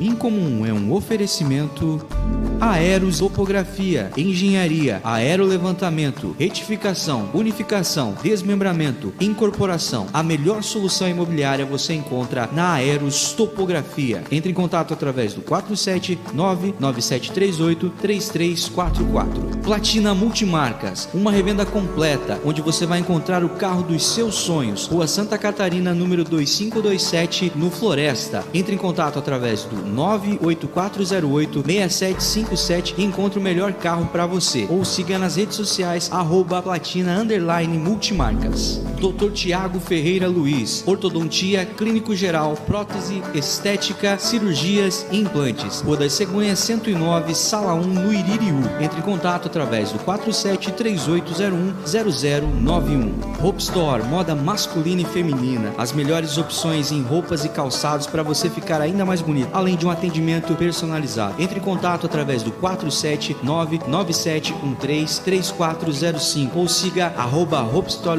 Incomum é um oferecimento Aeros Topografia, Engenharia, Aerolevantamento, Retificação, Unificação, Desmembramento, Incorporação. A melhor solução imobiliária você encontra na Aeros Topografia. Entre em contato através do 47997383344. Platina Multimarcas, uma revenda completa onde você vai encontrar o carro dos seus sonhos. Rua Santa Catarina, número 2527, no Floresta. Entre em contato através do 98408 6757 e encontre o melhor carro para você. Ou siga nas redes sociais arroba platina underline multimarcas. Dr. Tiago Ferreira Luiz, ortodontia, clínico geral, prótese, estética, cirurgias e implantes. Rua das Cegonhas 109, sala 1, no Iririú. Entre em contato através do 4738010091. Hope Store, moda masculina e feminina. As melhores opções em roupas e calçados para você ficar ainda mais bonito, além de um atendimento personalizado. Entre em contato através do 47997133405 ou siga arroba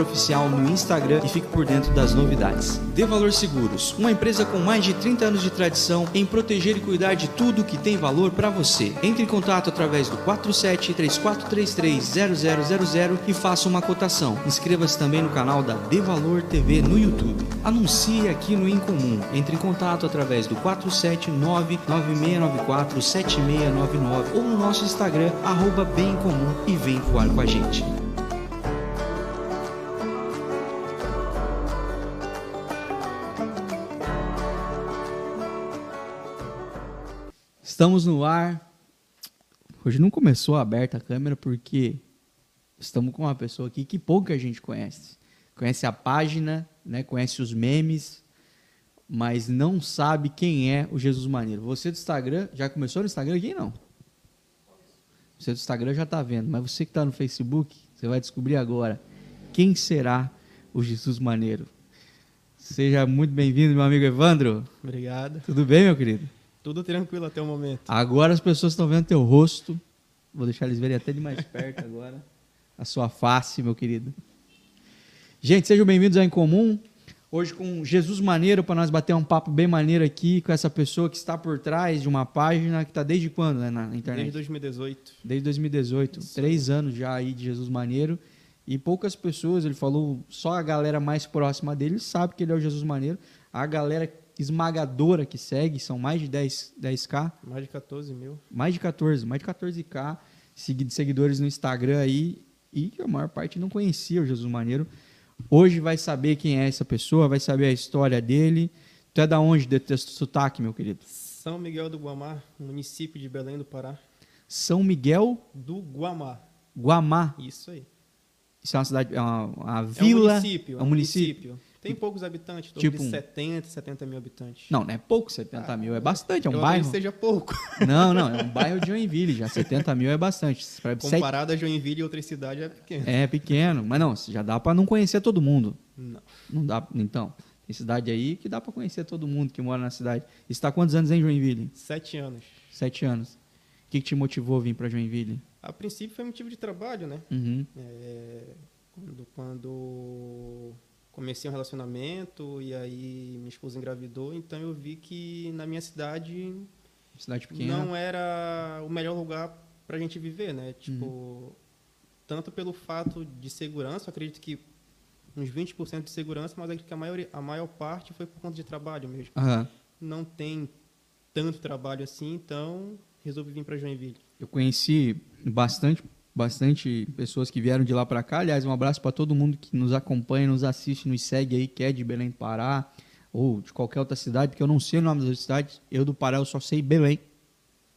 Oficial no Instagram e fique por dentro das novidades. De Valor Seguros, uma empresa com mais de 30 anos de tradição em proteger e cuidar de tudo que tem valor para você. Entre em contato através do 4734330000 e faça uma cotação. Inscreva-se também no canal da De Valor TV no YouTube. Anuncie aqui no Incomum. Entre em contato através do 47996947699 ou no nosso Instagram, arroba Bem Comum e vem voar com a gente. Estamos no ar. Hoje não começou aberta a câmera porque estamos com uma pessoa aqui que pouca gente conhece. Conhece a página, né? conhece os memes, mas não sabe quem é o Jesus Maneiro. Você do Instagram, já começou no Instagram aqui? Não. Você do Instagram já está vendo, mas você que está no Facebook, você vai descobrir agora quem será o Jesus Maneiro. Seja muito bem-vindo, meu amigo Evandro. Obrigado. Tudo bem, meu querido? Tudo tranquilo até o momento. Agora as pessoas estão vendo teu rosto. Vou deixar eles verem até de mais perto agora. A sua face, meu querido. Gente, sejam bem-vindos ao Incomum. Hoje com Jesus Maneiro, para nós bater um papo bem maneiro aqui com essa pessoa que está por trás de uma página que está desde quando né, na internet? Desde 2018. Desde 2018. Isso. Três anos já aí de Jesus Maneiro. E poucas pessoas, ele falou, só a galera mais próxima dele sabe que ele é o Jesus Maneiro. A galera esmagadora que segue, são mais de 10, 10k, Mais de 14 mil. mais de 14, mais de 14k segui- de seguidores no Instagram aí, e que a maior parte não conhecia o Jesus Maneiro. Hoje vai saber quem é essa pessoa, vai saber a história dele. Tu é da onde de teu sotaque, meu querido? São Miguel do Guamá, município de Belém do Pará. São Miguel Do Guamá. Guamá. Isso aí. Isso é uma cidade, é uma, uma É um vila. município. É um município. Tem poucos habitantes, Tipo de um- 70, 70 mil habitantes. Não, não é pouco, 70 mil é bastante, é um bairro. que seja pouco. Não, não, é um bairro de Joinville já. 70 mil é bastante. Sete- Comparado a Joinville e outras cidades, é pequeno. É pequeno, mas não, já dá pra não conhecer todo mundo. Não. Não dá, então. Tem cidade aí que dá pra conhecer todo mundo que mora na cidade. E você tá quantos anos em Joinville? Sete anos. Sete anos. O que, que te motivou a vir pra Joinville? A princípio foi motivo de trabalho, né? Uhum. É, quando, quando comecei um relacionamento e aí minha esposa engravidou, então eu vi que na minha cidade Cidade pequena. não era o melhor lugar para a gente viver, né? Tipo, tanto pelo fato de segurança, acredito que uns 20% de segurança, mas acredito que a maior, a maior parte foi por conta de trabalho mesmo. Aham. Não tem tanto trabalho assim, então resolvi vir para Joinville. Eu conheci bastante, bastante pessoas que vieram de lá pra cá. Aliás, um abraço pra todo mundo que nos acompanha, nos assiste, nos segue aí, que é de Belém do Pará ou de qualquer outra cidade, porque eu não sei o nome das cidades. Eu do Pará eu só sei Belém.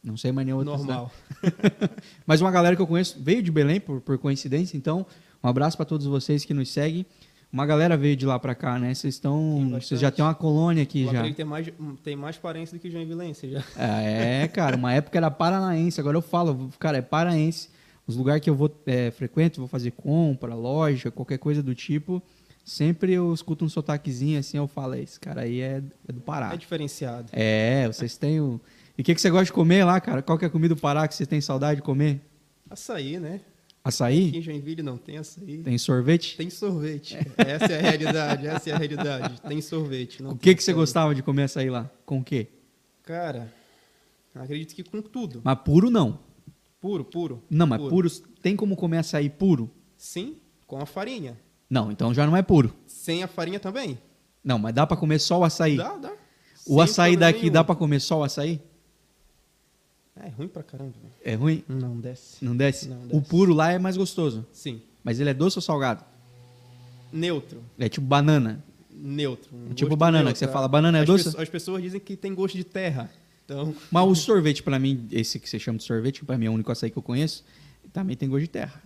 Não sei mais nenhuma Normal. Mas uma galera que eu conheço veio de Belém por, por coincidência, então um abraço pra todos vocês que nos seguem. Uma galera veio de lá pra cá, né? Vocês estão, Tem vocês já têm uma colônia aqui Eu já. tem mais, tem mais parência do que joinvilense já. É, cara, uma época era paranaense, agora eu falo, cara, é paraense. Os lugares que eu vou é, frequento, vou fazer compra, loja, qualquer coisa do tipo, sempre eu escuto um sotaquezinho assim, eu falo, esse cara aí é, é do Pará. É diferenciado. É, vocês têm o... E o que, que você gosta de comer lá, cara? Qual que é a comida do Pará que você tem saudade de comer? Açaí, né? Aqui Açaí? em Joinville não tem açaí. Tem sorvete? Tem sorvete. Essa é a realidade, essa é a realidade. Tem sorvete. O que, que você gostava de comer açaí lá? Com o quê? Cara, Acredito que com tudo. Mas puro não. Puro, puro. Não, mas puro. tem como comer açaí puro? Sim, com a farinha. Não, então já não é puro. Sem a farinha também? Não, mas dá pra comer só o açaí? Dá, dá. O Sem açaí daqui nenhum. dá pra comer só o açaí? É ruim pra caramba. velho. É ruim? Não desce. Não desce? Não O desce. puro lá é mais gostoso. Sim. Mas ele é doce ou salgado? Neutro. É tipo banana. Neutro. um Tipo gosto banana, neutro, que você é. fala, banana é as doce? pessoas- as pessoas dizem que tem gosto de terra. Então, Mas o sorvete, pra mim, esse que você chama de sorvete, que pra mim é o único açaí que eu conheço, também tem gosto de terra.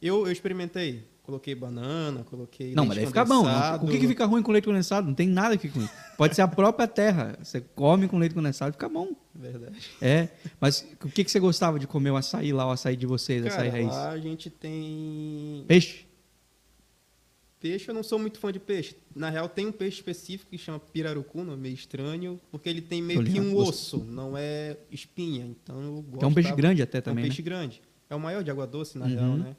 eu, eu experimentei. Coloquei banana, coloquei. Não, mas daí fica bom. não-. O que, que fica ruim com leite condensado? Não tem nada que fica ruim. Pode ser a própria terra. Você come com leite condensado fica bom. Verdade. É. Mas o que, que você gostava de comer o açaí lá, o açaí de vocês, açaí Cara, raiz? lá a gente tem. Peixe? Peixe, eu não sou muito fã de peixe. Na real, tem um peixe específico que chama pirarucu, nome meio estranho, porque ele tem meio que um osso, não é espinha. Então eu gosto. É um peixe grande até É um também, peixe grande. É o maior de água doce, na Uhum. real, né?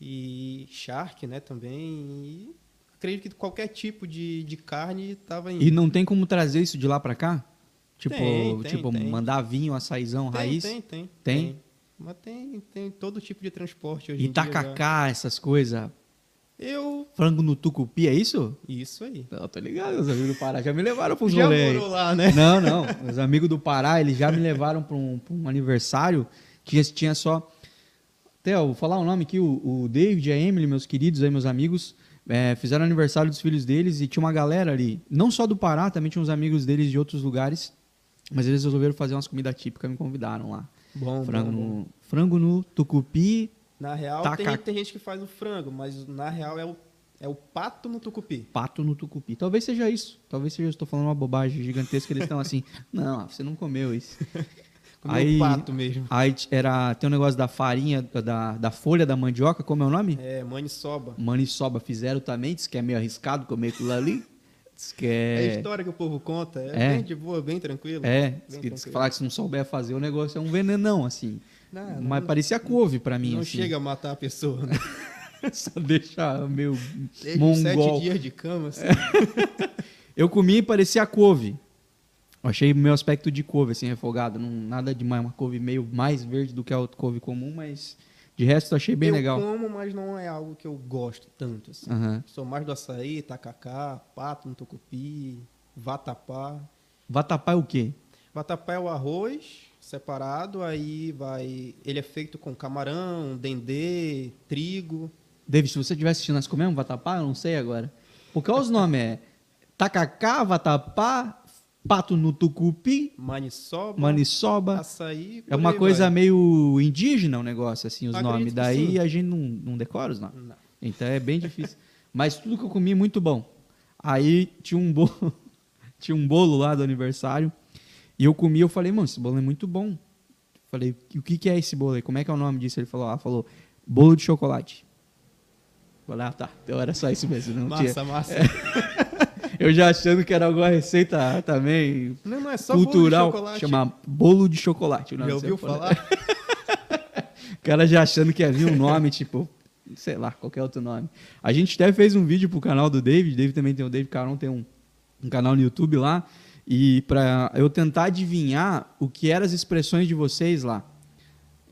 E charque, né, também. E acredito que qualquer tipo de, de carne tava né? indo. E não tem como trazer isso de lá pra cá? Tipo, Tem, tem, tipo tem. mandar vinho, açaizão, tem, raiz? tem, tem, Tem? Mas tem, tem todo tipo de transporte hoje E em dia. já. tacacá, essas coisas. Eu. Frango no tucupi, é isso? Isso aí. Não, tô ligado, os amigos do Pará já me levaram pra uns Já rolê morou lá, né? Não, não. Os amigos do Pará, eles já me levaram para um, pra um aniversário que tinha só. Theo, vou falar o nome aqui: o, o David e a Emily, meus queridos aí, meus amigos, é, fizeram aniversário dos filhos deles e tinha uma galera ali, não só do Pará, também tinha uns amigos deles de outros lugares, mas eles resolveram fazer umas comidas típicas me convidaram lá. Bom, frango, bom, bom. No, frango no tucupi, Na real, Taca- tem, gente- tem gente que faz o frango, mas na real é o, é o pato no tucupi. pato no tucupi. Talvez seja isso. Talvez seja, eu estou falando uma bobagem gigantesca, eles estão assim, não, você não comeu isso. Comeu Aí- o pato mesmo. Aí era, tem um negócio da farinha, da, da folha da mandioca, como é o nome? É, maniçoba. Maniçoba fizeram também, diz que é meio arriscado comer aquilo ali. Diz que É a é. história que o povo conta. É, É. bem de boa, bem tranquilo. É, Bem diz que, diz que falar que se não souber fazer o negócio é um venenão, assim. Não, Mas não- parecia couve pra mim, Não assim. chega a matar a pessoa. Né? Só deixa meio Desde os sete mongol. dias de cama, assim. Eu comi e parecia couve. Eu achei meu aspecto de couve, assim, refogado. Não, nada demais, uma couve meio mais verde do que a outra couve comum, mas de resto eu achei bem eu legal. como, mas não é algo que eu gosto tanto. Assim. Aham. Sou mais do açaí, tacacá, pato no tucupi, vatapá. Vatapá é o quê? Vatapá é o arroz separado, aí vai. Ele é feito com camarão, dendê, trigo. David, se você estiver assistindo, nós comemos vatapá? Eu não sei agora. Porque olha os nomes, é tacacá, vatapá, pato no tucupi, Maniçoba, maniçoba. açaí. É uma coisa vai. meio indígena o negócio, assim, os Acredito nomes. Daí sim. a gente não, não decora os nomes. Não. Então é bem difícil. Mas tudo que eu comi, muito bom. Aí tinha um bolo, tinha um bolo lá do aniversário. E eu comi, eu falei, mano, esse bolo é muito bom. Falei, o que, que é esse bolo aí? Como é que é o nome disso? Ele falou, ah, falou, bolo de chocolate. Falei, ah, tá. Então era só isso mesmo. Não tinha. Massa, massa. Eu já achando que era alguma receita também Não, não é só cultural. bolo de chocolate. Chama bolo de chocolate. Já ouviu falar? O cara já achando que havia um nome, tipo, sei lá, qualquer outro nome. A gente até fez um vídeo pro canal do David, David também tem o David Caron, tem um, um canal no YouTube lá, e pra eu tentar adivinhar o que eram as expressões de vocês lá.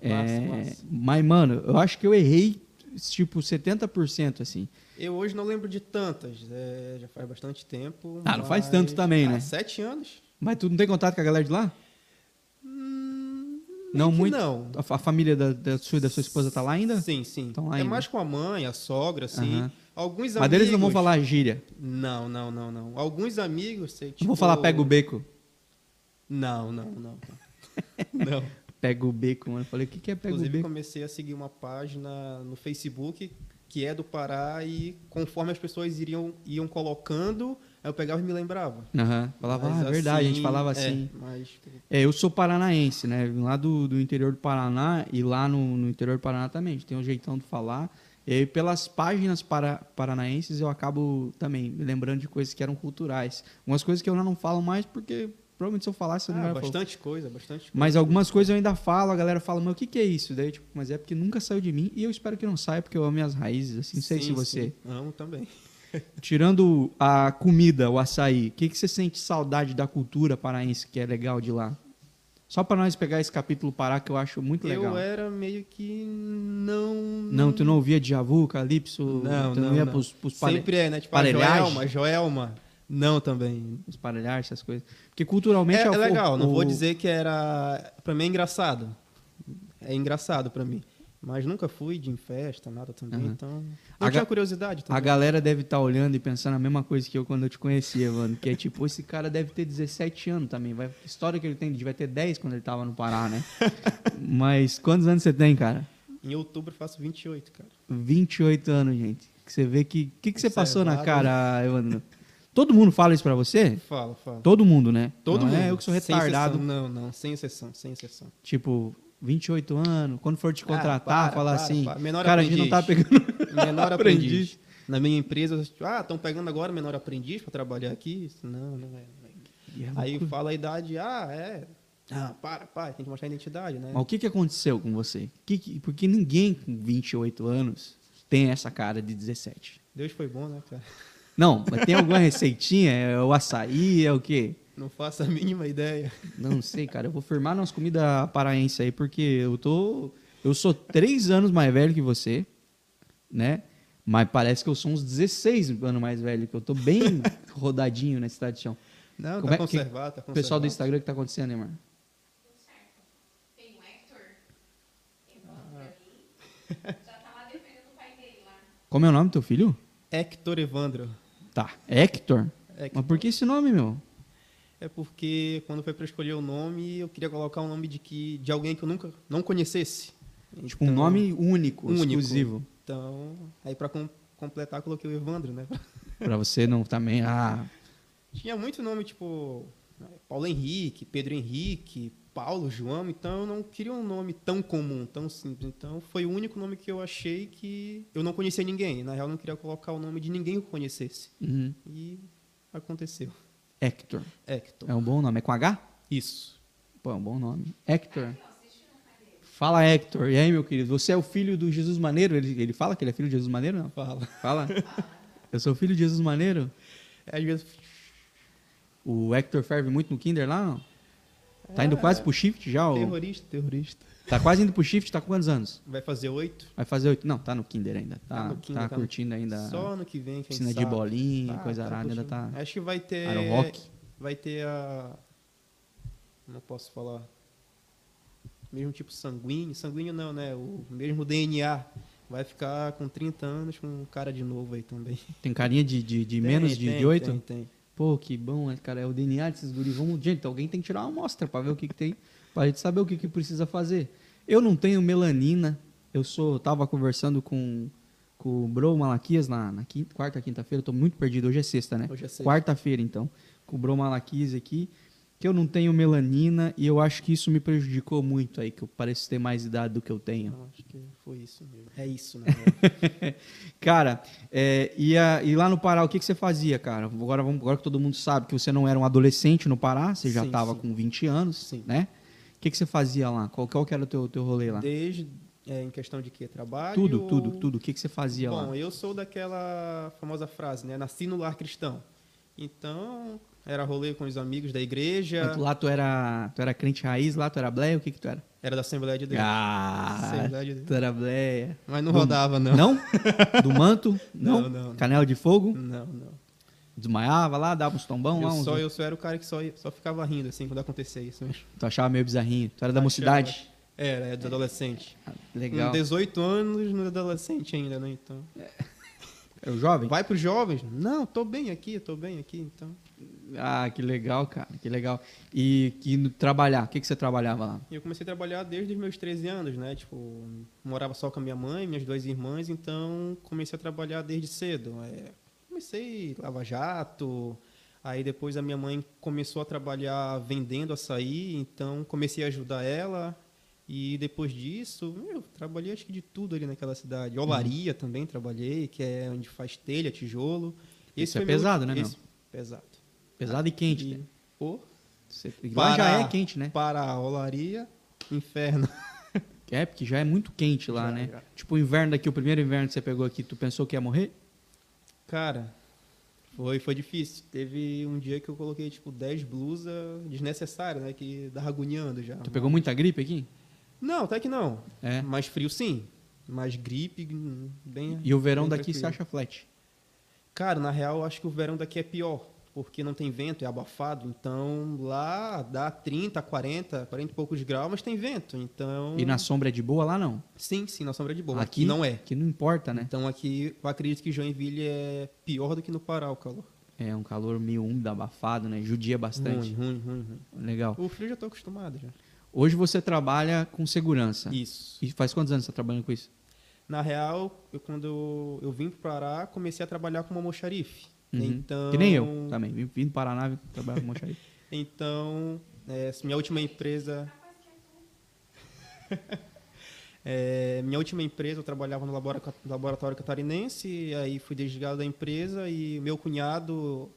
Massa, É, massa. Mas, mano, eu acho que eu errei, tipo, 70%, assim. Eu hoje não lembro de tantas. é, já faz bastante tempo. Ah, não faz mas- tanto também, Ah, né? Sete anos? Mas tu não tem contato com a galera de lá? Hum, Não muito? Não. A, fa- a família da, da sua, da sua esposa tá lá ainda? Sim, sim. Estão lá é ainda. mais com a mãe, a sogra, assim. Aham. Alguns Mas amigos. deles não vão falar gíria. Não, não, não, não. Alguns amigos. Sei, Não tipo... vou falar pega o beco. Não, não, não. não. Pega o beco, mano. Eu falei, o que, que é pega o Inclusive, beco? comecei a seguir uma página no Facebook que é do Pará e conforme as pessoas iriam, iam colocando, eu pegava e me lembrava. Aham. Falava, Mas ah, é verdade, a gente assim, falava é, assim. mas É, eu sou paranaense, né? Vim lá do, do interior do Paraná e lá no, no interior do Paraná também. A gente tem um jeitão de falar. E aí, pelas páginas para, paranaenses, eu acabo também me lembrando de coisas que eram culturais. Umas coisas que eu não falo mais porque provavelmente se eu falasse, eu não ah, ia falar. bastante coisa, bastante coisa. Mas algumas coisas eu ainda falo, a galera fala, mas o que, que é isso? Daí, tipo, mas é porque nunca saiu de mim e eu espero que não saia, porque eu amo minhas raízes, assim, não sei Sim, se você. sim. Amo também. Tirando a comida, o açaí, o que, que você sente saudade da cultura paraense que é legal de lá? Só pra nós pegar esse capítulo parar, que eu acho muito legal. Eu era meio que não. Não, tu não ouvia Djavu, Calypso? Não, tu não, ia não. pros, pros pare- Sempre é, né? Tipo? Joelma, Joelma. Não também. os parelhares, essas coisas. Porque culturalmente É, o- é legal, não o- vou dizer que era. Pra mim é engraçado. É engraçado pra mim. Mas nunca fui de em festa, nada também, Aham. então. A Eu tinha curiosidade A também. galera deve estar olhando e pensando a mesma coisa que eu quando eu te conhecia, mano. Que é tipo, esse cara deve ter 17 anos também. Vai, que história que ele tem? Ele devia ter 10 quando ele tava no Pará, né? Mas quantos anos você tem, cara? Em outubro eu faço 28, cara. 28 anos, gente. Que você vê que. O que, que você passou na cara, Evandro? Todo mundo fala isso pra você? Fala, fala. Todo mundo, né? Todo Não mundo. É eu que sou Sem retardado. exceção. Não, não, sem exceção, sem exceção. Tipo, 28 anos. Quando for te Ah, contratar, para, falar para, assim. para. Menor cara, a gente não tá aprendiz. pegando. Menor Aprendiz. aprendiz. Na minha empresa, ah, estão pegando agora menor aprendiz para trabalhar aqui? Isso, Não, não é. não é. Aí fala a idade, ah, é. Ah, para, para, tem que mostrar a identidade, né? Mas o que, que aconteceu com você? Que que- porque ninguém com 28 anos tem essa cara de 17. Deus foi bom, né, cara? Não, mas tem alguma receitinha? É o açaí? É o quê? Não faço a mínima ideia. Não sei, cara. Eu vou firmar nas comidas paraense aí, porque eu tô. Eu sou três anos mais velho que você, né? Mas parece que eu sou uns 16 anos mais velho, que eu tô bem rodadinho nesse estado de chão. Não, Como tá é que- conservado, tá conservado. O pessoal do Instagram, o que tá acontecendo, Neymar? Tem o Hector. Evandro ali. Já tá lá defendendo o pai dele lá. Como é o nome do teu filho? Hector Evandro. Tá. Héctor? Hector. Mas por que esse nome, meu? É porque quando foi para escolher o nome, eu queria colocar um nome de que de alguém que eu nunca não conhecesse. Tipo, um Então, nome único, único. exclusivo. Então, aí para completar, eu coloquei o Evandro, né? Pra você não também. Ah, Tinha muito nome, tipo, Paulo Henrique, Pedro Henrique, Paulo, João, então eu não queria um nome tão comum, tão simples. Então foi o único nome que eu achei que eu não conhecia ninguém. Na real, eu não queria colocar o nome de ninguém que eu conhecesse. uhum. E aconteceu. Hector. Hector. É um bom nome. É com H? Isso. Pô, é um bom nome. Hector. Fala, Hector. E aí, meu querido? Você é o filho do Jesus Maneiro? Ele, ele fala que ele é filho de Jesus Maneiro? Não. Fala. Fala. Eu sou filho de Jesus Maneiro? É, às vezes, O Hector ferve muito no Kinder lá, não? Tá indo quase pro shift já? Ou... terrorista, terrorista. Tá quase indo pro shift, tá com quantos anos? Vai fazer oito. Vai fazer oito. Não, tá no Kinder ainda. Tá, Tá no Kinder, tá tá no- curtindo ainda. Só ano que vem, quem piscina de bolinha, Tá, coisa tá arada, ainda tá. Acho que vai ter. Aerohockey. Vai ter a. Não posso falar. Mesmo tipo sanguíneo. Sanguíneo não, né? O mesmo DNA. Vai ficar com 30 anos com um cara de novo aí também. Tem carinha de, de, de Tem, menos de, tem, de 8? Tem, tem. Pô, que bom, né, cara. É o DNA desses guris. Vamos, gente, alguém tem que tirar uma amostra pra ver o que, que tem, pra gente saber o que, que precisa fazer. Eu não tenho melanina. Eu sou, tava conversando com, com o Bro Malaquias na, na quinta, quarta, quinta-feira. Eu tô muito perdido. Hoje é sexta, né? Hoje é sexta. Quarta-feira, então. Com o Bro Malaquias aqui. Que eu não tenho melanina e eu acho que isso me prejudicou muito aí, que eu pareço ter mais idade do que eu tenho. Não, acho que foi isso mesmo. É isso, né? Cara, é, e, a- e lá no Pará, o que, que você fazia, cara? Agora, vamos, agora que todo mundo sabe que você não era um adolescente no Pará, você já Sim, estava sim. com 20 anos, Sim. né? O que, que você fazia lá? Qual, qual que era o teu, teu rolê lá? Desde. é, em questão de quê? Trabalho? Tudo, ou- tudo, tudo. O que, que você fazia Bom, lá? eu sou daquela famosa frase, né? Nasci no lar cristão. Então, era rolê com os amigos da igreja. Mas Lá tu era, tu era crente raiz, lá tu era bleia, o que que tu era? Era da Assembleia de Deus. Ah, Assembleia de Deus. tu era bleia. Mas não Do- rodava, não. Não? Do manto? Não? Não, não. Canela de fogo? Não, não. Desmaiava lá, dava uns tombão Eu lá? Uns... só, eu só era o cara que só, só ficava rindo, assim, quando acontecia isso mesmo. Tu achava meio bizarrinho. Tu era da mocidade? Era, é dos adolescentes. Ah, Legal. Com 18 anos, no adolescente ainda, né? Então. É o jovem? Vai pros jovens? Não, tô bem aqui, tô bem aqui, então. Ah, que legal, cara, que legal. E que no- trabalhar, o que, que você trabalhava lá? Eu comecei a trabalhar desde os meus 13 anos, né? Tipo, morava só com a minha mãe, minhas duas irmãs, então comecei a trabalhar desde cedo. É, comecei Lava Jato, aí depois a minha mãe começou a trabalhar vendendo açaí, então comecei a ajudar ela. E depois disso, eu trabalhei acho que de tudo ali naquela cidade. Olaria também trabalhei, que é onde faz telha, tijolo. Isso foi é meu pesado, último- né, esse- Pesado. Pesado e quente, E, né? pô, Você- Lá já é quente, né? para a olaria, inferno. É, porque já é muito quente lá, Já, né? já. Tipo, o inverno daqui, o primeiro inverno que você pegou aqui, tu pensou que ia morrer? Cara, Foi, foi difícil. Teve um dia que eu coloquei, tipo, 10 blusas desnecessárias, né? Que tava agoniando já. Tu pegou muita gripe aqui? Não, até que não. É. Mais frio, sim. Mais gripe, hum, bem... E o verão bem daqui tranquilo. acha flat? Cara, na real, eu acho que o verão daqui é pior. Porque não tem vento, é abafado. Então, lá dá 30, 40, 40 e poucos graus, mas tem vento. Então... E na sombra é de boa lá não? Sim, sim, na sombra de boa. aqui Aqui não é. Que não importa, né? Então, aqui, eu acredito que Joinville é pior do que no Pará, o calor. É um calor meio úmido, abafado, né? Judia bastante. Ruim, ruim, ruim, ruim. Legal. O frio já tô acostumado já. Hoje você trabalha com segurança. Isso. E faz quantos anos você tá trabalhando com isso? Na real, eu, quando eu, vim pro Pará, comecei a trabalhar como almoxarife. Uhum. Então, Que nem eu também. Vim, vim do Paraná vim trabalhar com Monchari. Então, é, minha última empresa... É, minha última empresa, eu trabalhava no labora- laboratório catarinense, aí fui desligado da empresa e meu cunhado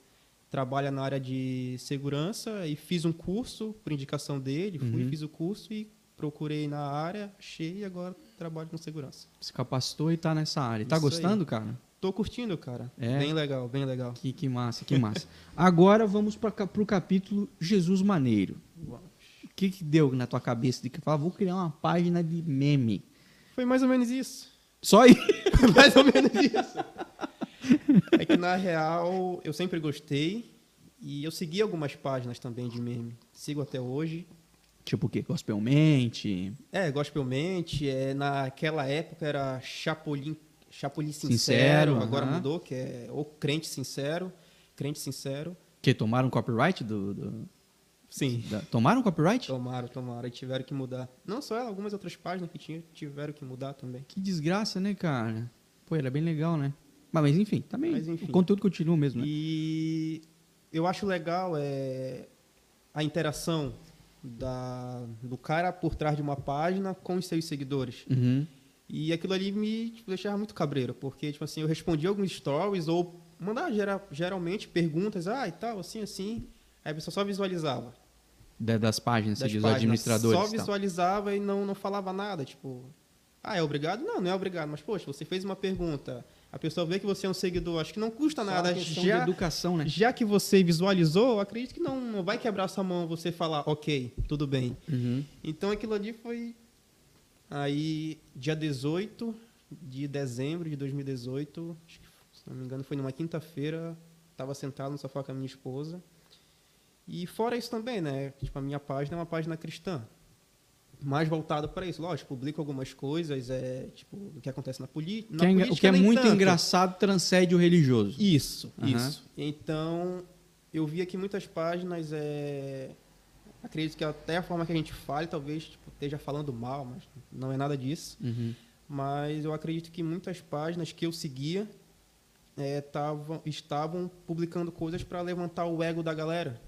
trabalha na área de segurança e fiz um curso por indicação dele, fui, Uhum. fiz o curso e procurei na área, achei e agora trabalho com segurança. Se capacitou e tá nessa área. Tá Isso aí. gostando, cara? Tô curtindo, cara. É? Bem legal, bem legal. Que, que massa, que massa. Agora vamos para o capítulo Jesus Maneiro. O que, que deu na tua cabeça de que falar, vou criar uma página de meme? Foi mais ou menos isso. Só aí. mais ou menos isso. É que na real eu sempre gostei e eu segui algumas páginas também de meme. Sigo até hoje. Tipo o quê? Gospelmente? É, Gospelmente, é, naquela época era Chapolin, Chapolin Sincero, Sincero, agora aham. mudou, que é ou Crente Sincero, Crente Sincero. Que tomaram copyright do. do- Sim. da- tomaram copyright? Tomaram, tomaram, e tiveram que mudar. Não só ela, algumas outras páginas que tinham, tiveram que mudar também. Que desgraça, né, cara? Pô, era bem legal, né? Mas, mas enfim, também. Mas, enfim. O conteúdo continua mesmo, né? E eu acho legal é, a interação da, do cara por trás de uma página com os seus seguidores. Uhum. E aquilo ali me tipo, deixava muito cabreiro, porque tipo assim, eu respondia alguns stories ou mandava gera- geralmente perguntas, ah, e tal, assim, assim. Aí a pessoa só visualizava. Da- das páginas, das dos páginas, administradores. Só visualizava e não, não falava nada, tipo, ah, é obrigado? Não, não é obrigado, mas poxa, você fez uma pergunta, a pessoa vê que você é um seguidor, acho que não custa Só nada já de educação, né? já que você visualizou, acredito que não, não vai quebrar sua mão você falar, ok, tudo bem. Uhum. Então aquilo ali foi. Aí, dia 18 de dezembro de 2018, acho que, se não me engano, foi numa quinta-feira, estava sentado no sofá com a minha esposa. E fora isso também, né? Tipo, a minha página é uma página cristã. Mais voltada para isso. Lógico, publico algumas coisas, é, tipo, do que acontece na, poli na Que é política. o que é nem muito tanto. engraçado transcende o religioso. Isso, Aham. isso. Então, eu vi aqui muitas páginas, é... acredito que até a forma que a gente fale, talvez tipo, esteja falando mal, mas não é nada disso. Uhum. Mas eu acredito que muitas páginas que eu seguia é, tavam, estavam publicando coisas para levantar o ego da galera.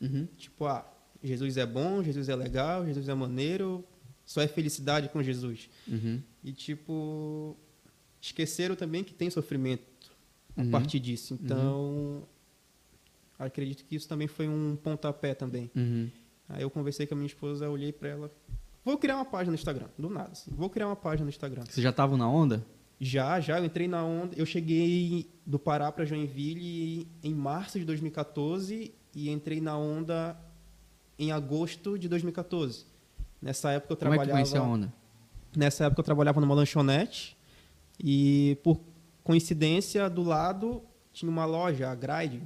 Uhum. Tipo, ah, Jesus é bom, Jesus é legal, Jesus é maneiro, só é felicidade com Jesus. Uhum. E, tipo, esqueceram também que tem sofrimento a Uhum. partir disso. Então, acredito que isso também foi um pontapé também. Uhum. Aí eu conversei com a minha esposa, olhei pra ela, vou criar uma página no Instagram, do nada. assim, vou criar uma página no Instagram. Vocês já estavam na onda? Já, já, eu entrei na onda. Eu cheguei do Pará para Joinville em março de 2014 e entrei na onda em agosto de 2014. Nessa época eu Como é que trabalhava. a onda? Nessa época eu trabalhava numa lanchonete e por coincidência do lado tinha uma loja, a Gride,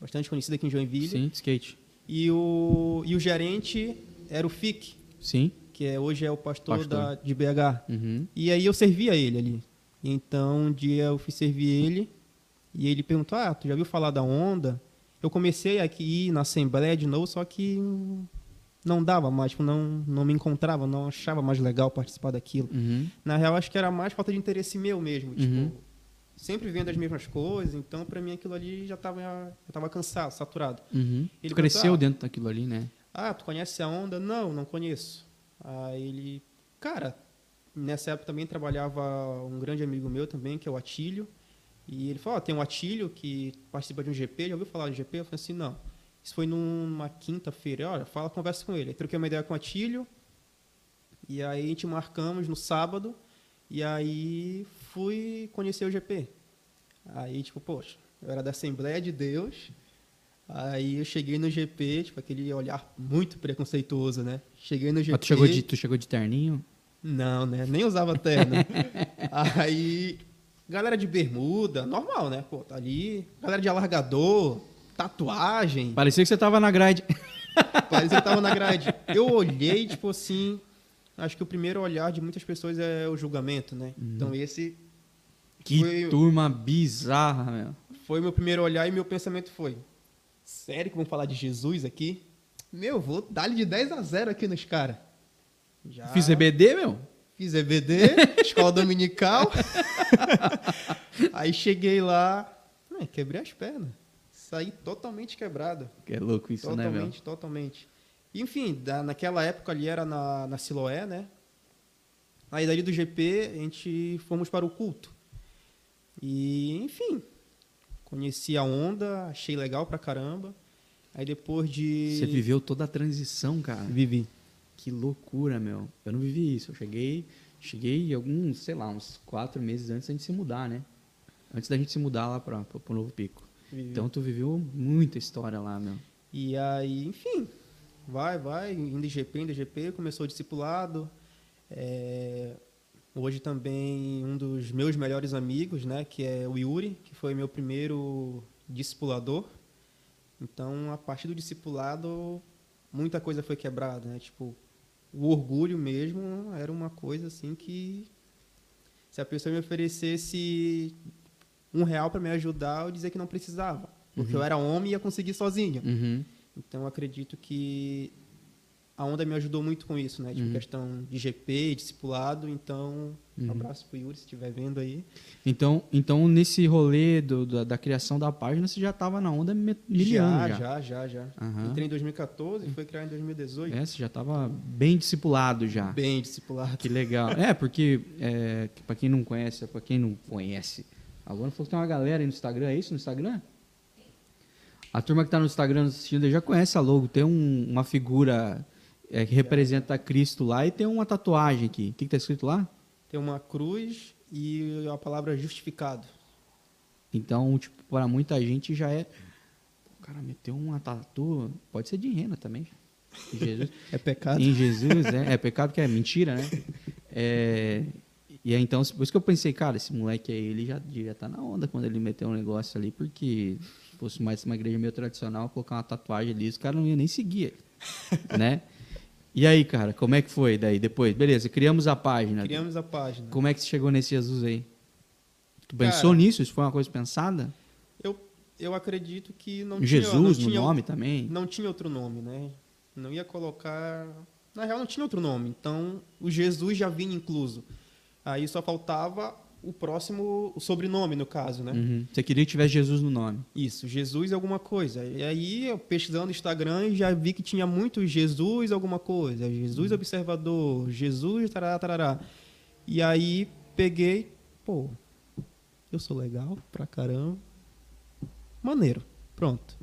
bastante conhecida aqui em Joinville. Sim, skate. E o, e o gerente era o FIC, Sim. que é, hoje é o pastor, Pastor. Da, de BH. Uhum. E aí eu servia ele ali. Então um dia eu fui servir ele e ele perguntou: Ah, tu já viu falar da onda? Eu comecei aqui na Assembleia de novo, só que não dava mais, tipo, não, não me encontrava, não achava mais legal participar daquilo. Uhum. Na real, acho que era mais falta de interesse meu mesmo. Uhum. Sempre vendo as mesmas coisas, então pra mim aquilo ali já tava, já tava cansado, saturado. Uhum. Ele Tu cresceu perguntou, ah, dentro daquilo ali, né? Ah, tu conhece a onda? Não, não conheço. Aí ele, cara, nessa época também trabalhava um grande amigo meu também, que é o Atílio. E ele falou, ó, tem um Atílio que participa de um GP, já ouviu falar de GP? Eu falei assim, não. Isso foi numa quinta-feira, olha, fala, conversa com ele. Aí troquei uma ideia com o Atílio, e aí a gente marcamos no sábado, e aí fui conhecer o GP. Aí, tipo, poxa, Eu era da Assembleia de Deus. Aí eu cheguei no GP, tipo, aquele olhar muito preconceituoso, né? Cheguei no GP. Mas tu chegou de, tu chegou de terninho? Não, né? Nem usava terno. Aí, galera de bermuda, normal, né? Pô, tá ali. Galera de alargador, tatuagem. Parecia que você tava na grade. Parecia que tava na grade. Eu olhei, tipo assim. Acho que o primeiro olhar de muitas pessoas é o julgamento, né? Então esse Que Foi- turma bizarra, meu. foi meu primeiro olhar e meu pensamento foi: sério que vamos falar de Jesus aqui? Meu, vou dar-lhe de 10 a 0 aqui nos caras. Já Fiz EBD, meu? fiz EBD, escola dominical. Aí cheguei lá, quebrei as pernas. Saí totalmente quebrado. Que é louco isso, né, meu? totalmente, totalmente. Enfim, da- naquela época ali era na, na Siloé, né? Aí dali do GP a gente fomos para o culto. E, enfim, conheci a onda, achei legal pra caramba. Aí depois de. Você viveu toda a transição, cara. Vivi. Que loucura, meu. Eu não vivi isso. Eu cheguei, cheguei alguns, sei lá, uns quatro meses antes da gente se mudar, né? Antes da gente se mudar lá para o Novo Pico. Vivi. Então tu viveu muita história lá, meu. E aí, enfim, vai, vai, indo de GP, indo de GP, começou o discipulado. É, hoje também um dos meus melhores amigos, né, que é o Yuri, que foi meu primeiro discipulador. Então, a partir do discipulado, muita coisa foi quebrada, né? Tipo, o orgulho mesmo era uma coisa assim que se a pessoa me oferecesse um real para me ajudar, eu dizia que não precisava, porque eu era homem e ia conseguir sozinho. Uhum. Então, acredito que a onda me ajudou muito com isso, né? Tipo, questão de GP, discipulado. Então, um abraço pro Yuri, se estiver vendo aí. Então, então nesse rolê do- da, da criação da página, você já tava na onda me- miliano já. já, já, já. Aham. Entrei em 2014 e foi criar em 2018. É, você já tava bem discipulado já. Bem discipulado. Que legal. É, porque, é, que pra quem não conhece, pra quem não conhece, a Luana falou que tem uma galera aí no Instagram, é isso no Instagram? A turma que tá no Instagram assistindo já conhece a logo. Tem um- uma figura é, que representa Cristo lá e tem uma tatuagem aqui. O que, que tá escrito lá? Tem uma cruz e a palavra justificado. Então, tipo, para muita gente já é. O cara meteu uma tatu. Pode ser de rena também. Jesus. É pecado? Em Jesus, é, é pecado que é mentira, né? É, e aí, então, por isso que eu pensei, cara, esse moleque aí, ele já devia estar na onda quando ele meteu um negócio ali, porque se fosse mais uma igreja meio tradicional, colocar uma tatuagem ali, os caras não iam nem seguir ele, né? E aí, cara, como é que foi daí? Depois, beleza, criamos a página. Criamos a página. Como é que você chegou nesse Jesus aí? Tu Cara, pensou nisso? Isso foi uma coisa pensada? Eu, eu acredito que não Jesus tinha... não no tinha, nome também? Não tinha outro nome, né? Não ia colocar... Na real, não tinha outro nome. Então, o Jesus já vinha incluso. Aí só faltava o próximo, o sobrenome, no caso, né? Uhum. Você queria que tivesse Jesus no nome. Isso, Jesus alguma coisa. E aí, eu pesquisando no Instagram, e já vi que tinha muito Jesus alguma coisa. Jesus observador, Jesus tarará, tarará. E aí, peguei, pô, eu sou legal pra caramba. Maneiro, pronto.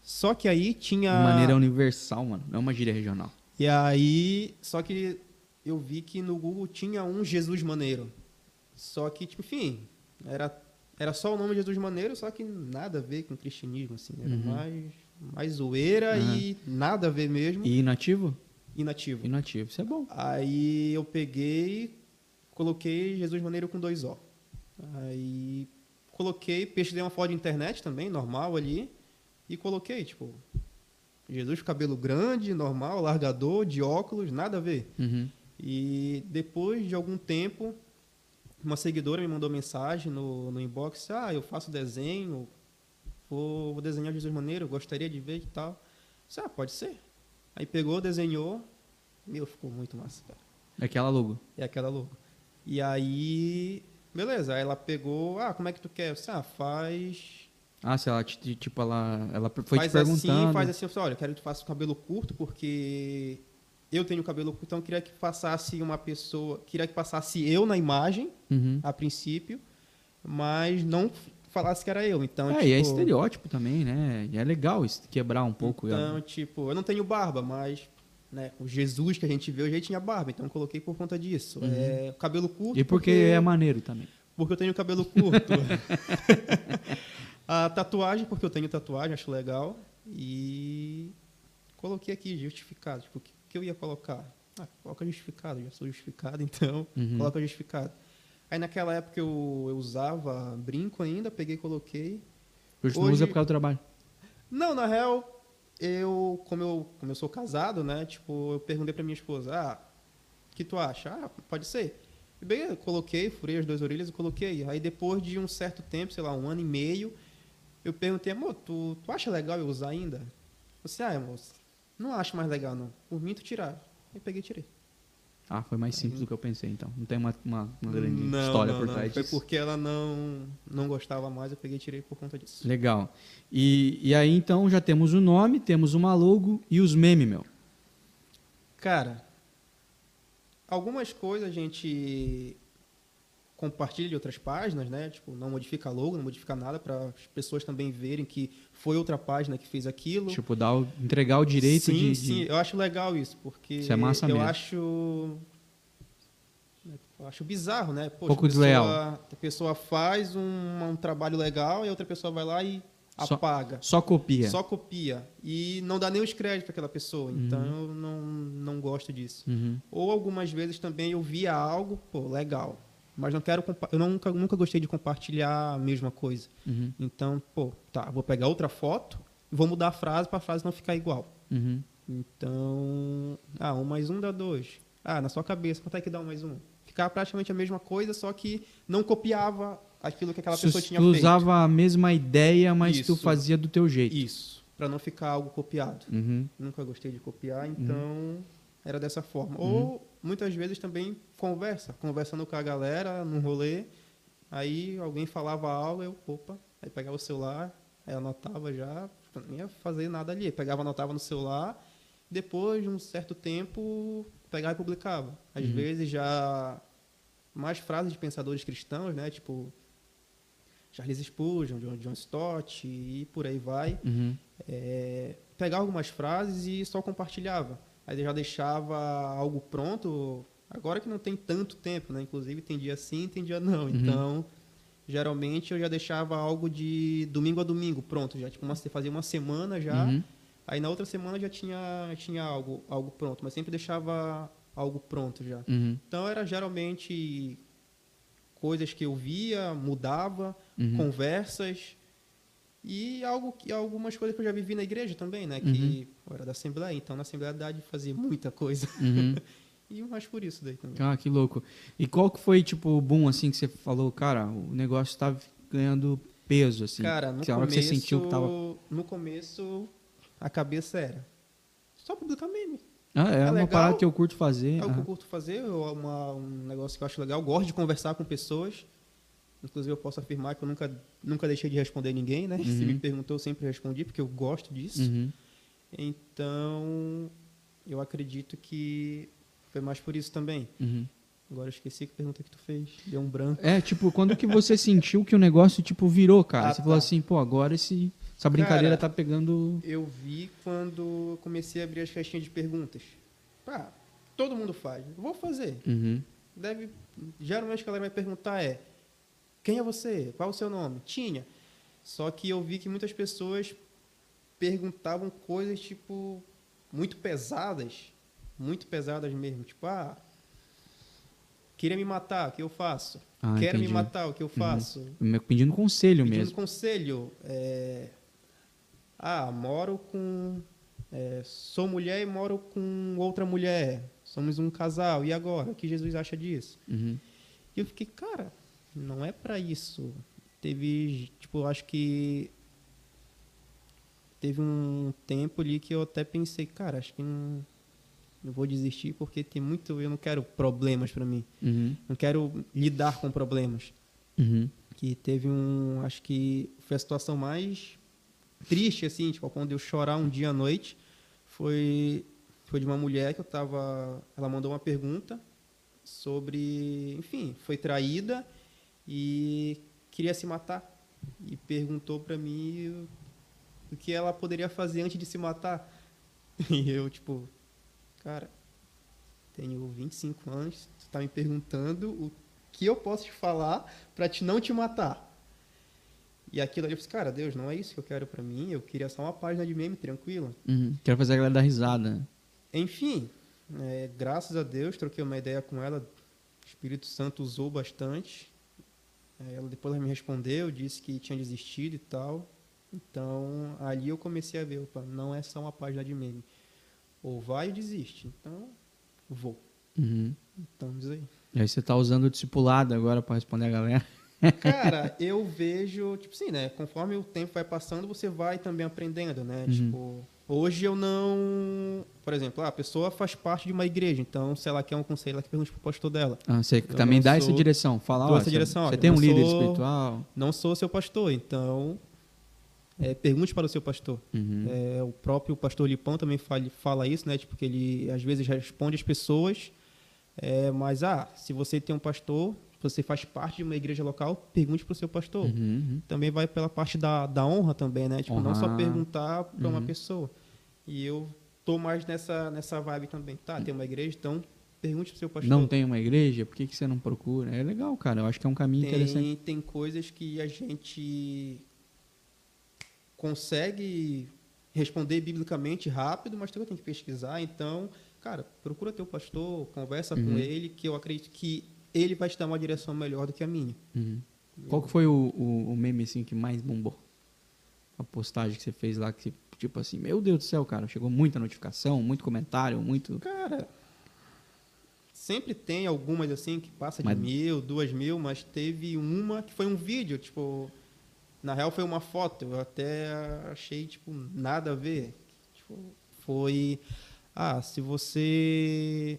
Só que aí tinha... Maneira universal, mano. Não é uma gíria regional. E aí, só que eu vi que no Google tinha um Jesus Maneiro. Só que, tipo, enfim, era, era só o nome Jesus Maneiro, só que nada a ver com cristianismo, assim. Era mais, mais zoeira e nada a ver mesmo. E inativo? Inativo. Inativo, isso é bom. Aí eu peguei, coloquei Jesus Maneiro com dois O. Aí coloquei, pesquisei uma foto de internet também, normal ali, e coloquei, tipo, Jesus com cabelo grande, normal, largador, de óculos, nada a ver. Uhum. E depois de algum tempo, uma seguidora me mandou mensagem no, no inbox, ah, eu faço desenho, vou, vou desenhar Jesus Maneiro, gostaria de ver e tal. Eu disse, ah, pode ser. Aí pegou, desenhou, meu, ficou muito massa, cara. Aquela logo. É aquela logo. E aí, beleza, aí ela pegou, ah, como é que tu quer? Eu disse, ah, faz Ah, se ela, tipo, ela, ela foi faz te perguntando. assim, faz assim. Eu falei, olha, eu quero que tu faça o cabelo curto, porque eu tenho cabelo curto, então eu queria que passasse uma pessoa, queria que passasse eu na imagem, Uhum. a princípio, mas não falasse que era eu. Então, é, tipo, e é estereótipo também, né? E é legal quebrar um pouco. Então, tipo, eu não tenho barba, mas né, o Jesus que a gente vê hoje ele tinha barba, então eu coloquei por conta disso. É, cabelo curto. Uhum. e porque, é maneiro também. porque eu tenho cabelo curto. A tatuagem, porque eu tenho tatuagem, acho legal. E coloquei aqui justificado. Tipo, que, eu ia colocar? Ah, coloca justificado, já sou justificado, então Uhum. coloca justificado. Aí naquela época eu, eu usava brinco ainda, peguei e coloquei. Hoje, Hoje- usa por causa do trabalho. Não, na real, eu como, eu, como eu sou casado, né? Tipo, eu perguntei pra minha esposa, ah, o que tu acha? Ah, pode ser. E bem, eu coloquei, furei as duas orelhas e coloquei. Aí depois de um certo tempo, sei lá, um ano e meio, eu perguntei, amor, tu, tu acha legal eu usar ainda? Você, ah, amor, não acho mais legal não. Por mim, tu tirar. Aí peguei e tirei. Ah, foi mais simples do que eu pensei, então. Não tem uma, uma, uma grande Não, história não, por não. trás Foi disso. porque ela não, não gostava mais, eu peguei e tirei por conta disso. Legal. E, e aí, então, já temos o nome, temos uma logo e os memes, meu. Cara, algumas coisas a gente compartilha de outras páginas, né? Tipo, não modifica logo, não modifica nada para as pessoas também verem que foi outra página que fez aquilo. Tipo, dar o- entregar o direito sim, de, de- sim, eu acho legal isso, porque Isso é massa eu mesmo. acho eu acho bizarro, né? Poxa, Pouco a pessoa- desleal. A pessoa faz um, um trabalho legal e a outra pessoa vai lá e Só- apaga. Só copia. Só copia. E não dá nem os créditos para aquela pessoa. Então eu não, não gosto disso. Uhum. Ou algumas vezes também eu via algo, pô, legal. Mas não quero eu nunca, nunca gostei de compartilhar a mesma coisa. Uhum. Então, pô, tá, vou pegar outra foto e vou mudar a frase para a frase não ficar igual. Uhum. Então, ah, um mais um dá dois. Ah, na sua cabeça, quanto é que dá um mais um? Ficava praticamente a mesma coisa, só que não copiava aquilo que aquela Tu- pessoa tinha tu feito. usava a mesma ideia, mas tu Isso. fazia do teu jeito. Isso, para não ficar algo copiado. Uhum. Nunca gostei de copiar, então era dessa forma. Ou muitas vezes também conversa, conversando com a galera num rolê, aí alguém falava algo, eu, opa, aí pegava o celular, aí anotava já, não ia fazer nada ali, pegava, anotava no celular, depois de um certo tempo pegava e publicava. Às vezes já mais frases de pensadores cristãos, né, tipo Charles Spurgeon, John, John Stott e por aí vai Uhum. é, pegar algumas frases e só compartilhava. Aí já deixava algo pronto. Agora que não tem tanto tempo, né? Inclusive tem dia sim, tem dia não. Então, geralmente eu já deixava algo de domingo a domingo pronto, já tipo uma, fazia uma semana já. Uhum. Aí na outra semana já tinha tinha algo algo pronto, mas sempre deixava algo pronto já. Uhum. Então era geralmente coisas que eu via, mudava, Uhum. conversas e algo que algumas coisas que eu já vivi na igreja também, né? Uhum. Que eu era da Assembleia, então na Assembleia dá de fazer muita coisa. Uhum. E mais por isso daí também. Ah, que louco. E qual que foi, tipo, o boom, assim, que você falou, cara, o negócio tá ganhando peso, assim? Cara, no que começo, que você sentiu que tava... no começo a cabeça era só publicar meme. Ah, é, é uma legal. parada que eu curto fazer. É o que eu curto fazer, é uma- um negócio que eu acho legal. Eu gosto de conversar com pessoas. Inclusive, eu posso afirmar que eu nunca, nunca deixei de responder ninguém, né? Se Uhum. me perguntou, eu sempre respondi, porque eu gosto disso. Uhum. Então, eu acredito que foi mais por isso também. Uhum. Agora eu esqueci que pergunta que tu fez. Deu um branco. É, tipo, quando que você sentiu que o negócio, tipo, virou, cara? Ah, você falou tá. assim, pô, agora esse, essa brincadeira Cara, tá pegando... Eu vi quando comecei a abrir as caixinhas de perguntas. Pá, todo mundo faz. Vou fazer. Uhum. Deve, geralmente a galera vai perguntar é quem é você? Qual é o seu nome? Tinha. Só que eu vi que muitas pessoas perguntavam coisas tipo muito pesadas, muito pesadas mesmo, tipo ah, queria me matar, o que eu faço? Ah, Quero me entendi. matar, o que eu faço? Pedindo conselho Pedindo mesmo. conselho. é, ah, moro com. é, sou mulher e moro com outra mulher. Somos um casal. E agora? O que Jesus acha disso? Uhum. E eu fiquei, cara, não é pra isso. Teve, tipo, eu acho que. Teve um tempo ali que eu até pensei, cara, acho que não, não vou desistir porque tem muito. Eu não quero problemas pra mim. Uhum. Não quero lidar com problemas Uhum. que teve um acho que foi a situação mais triste assim tipo quando eu chorar um dia à noite foi foi de uma mulher que eu tava ela mandou uma pergunta sobre enfim foi traída e queria se matar e perguntou para mim o que ela poderia fazer antes de se matar e eu tipo cara tenho 25 anos tu tá me perguntando o que eu posso te falar para te não te matar. E aquilo ali, eu falei, cara, Deus, não é isso que eu quero pra mim. Eu queria só uma página de meme tranquila. Uhum. Quero fazer a galera dar risada. Enfim, é, graças a Deus, troquei uma ideia com ela. O Espírito Santo usou bastante. É, ela depois ela me respondeu, disse que tinha desistido e tal. Então, ali eu comecei a ver, opa, não é só uma página de meme. Ou vai ou desiste. Então, vou. Uhum. Então, diz aí. E aí você tá usando o discipulado agora pra responder a galera. Cara, eu vejo, tipo assim, né? Conforme o tempo vai passando, você vai também aprendendo, né? Uhum. Tipo, hoje eu não. Por exemplo, ah, a pessoa faz parte de uma igreja, então se ela quer um conselho, ela que pergunte pro pastor dela. Ah, você Eu também dá essa sou- direção. Fala, ó, essa direção, você tem um líder sou- espiritual. Não sou seu pastor, então. é, pergunte para o seu pastor. Uhum. É, o próprio pastor Lipão também fala, fala isso, né? Tipo, que ele às vezes responde as pessoas, é, mas, ah, se você tem um pastor, você faz parte de uma igreja local, pergunte para o seu pastor. Uhum, uhum. também vai pela parte da, da honra também, né? Tipo, não só perguntar para uma Uhum. pessoa. E eu tô mais nessa, nessa vibe também. Tá, tem uma igreja, então pergunte pro seu pastor. Não tem uma igreja? Por que, que você não procura? É legal, cara. Eu acho que é um caminho interessante. tem, tem coisas que a gente consegue responder biblicamente rápido, mas também tem que pesquisar. Então, cara, procura teu pastor, conversa com Uhum. ele, que eu acredito que ele vai te dar uma direção melhor do que a minha. Uhum. Qual que foi o, o, o meme assim que mais bombou? A postagem que você fez lá que tipo assim, meu Deus do céu, cara, chegou muita notificação, muito comentário, muito. Cara, sempre tem algumas assim que passa de Mas- mil, duas mil, mas teve uma que foi um vídeo, tipo, na real foi uma foto, eu até achei, tipo, nada a ver. Tipo, foi, ah, se você,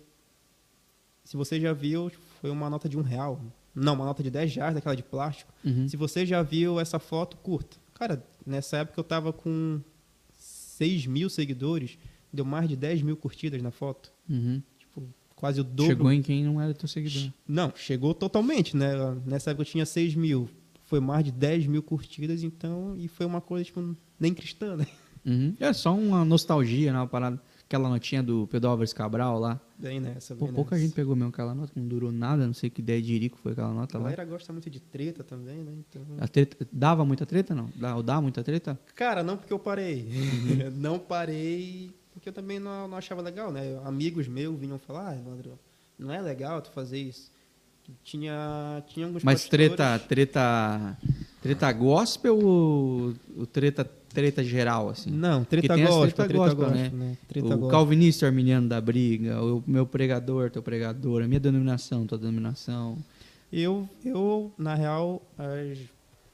se você já viu, foi uma nota de um real, não, uma nota de 10 reais, daquela de plástico. Uhum. Se você já viu essa foto, curta. Cara, nessa época eu tava com 6 mil seguidores, deu mais de 10 mil curtidas na foto. Uhum. Tipo, quase o dobro. Chegou em quem não era teu seguidor. Não, chegou totalmente, né? Nessa época eu tinha 6 mil. Foi mais de 10 mil curtidas, então. E foi uma coisa, tipo, nem cristã, né? Uhum. É só uma nostalgia, né? Uma parada. Aquela notinha do Pedro Álvares Cabral lá. Bem nessa, Pô, bem pouca nessa. gente pegou mesmo aquela nota, não durou nada, não sei que ideia de Irico foi aquela A nota lá. galera gosta muito de treta também, né? Então... A treta, dava muita treta, não? Dá, dá muita treta? Cara, não porque eu parei. Uhum. não parei porque eu também não, não achava legal, né? Amigos meus vinham falar, ah, Evandro, não é legal tu fazer isso. Tinha, tinha alguns Mas pastores- treta, treta, treta gospel ou, ou treta, treta geral, assim? Não, treta gospel, treta treta gospel, né? né? Treta o gospel. calvinista arminiano da briga, o meu pregador, teu pregador, a minha denominação, tua denominação. Eu, eu na real, as-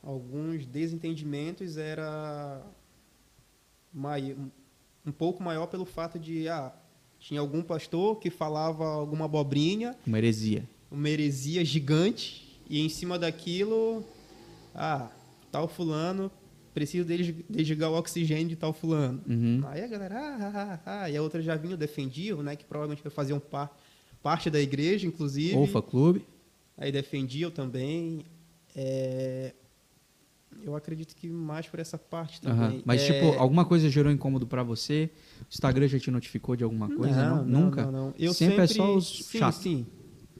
alguns desentendimentos era mai- um pouco maior pelo fato de, ah, tinha algum pastor que falava alguma abobrinha, Uma heresia. uma heresia gigante, e em cima daquilo, ah, tal fulano, preciso deslig- desligar o oxigênio de tal fulano. Uhum. Aí a galera, ah, ah, ah, ah, e a outra já vinha defendiam, né, que provavelmente faziam par, parte da igreja, inclusive. Ou fã clube. Aí defendiam também. É, Eu acredito que mais por essa parte também. Mas, É, tipo, alguma coisa gerou incômodo pra você? O Instagram já te notificou de alguma coisa? Não, Nunca? Não, não. Eu Sempre sempre, é só os sim, chatos. Sim,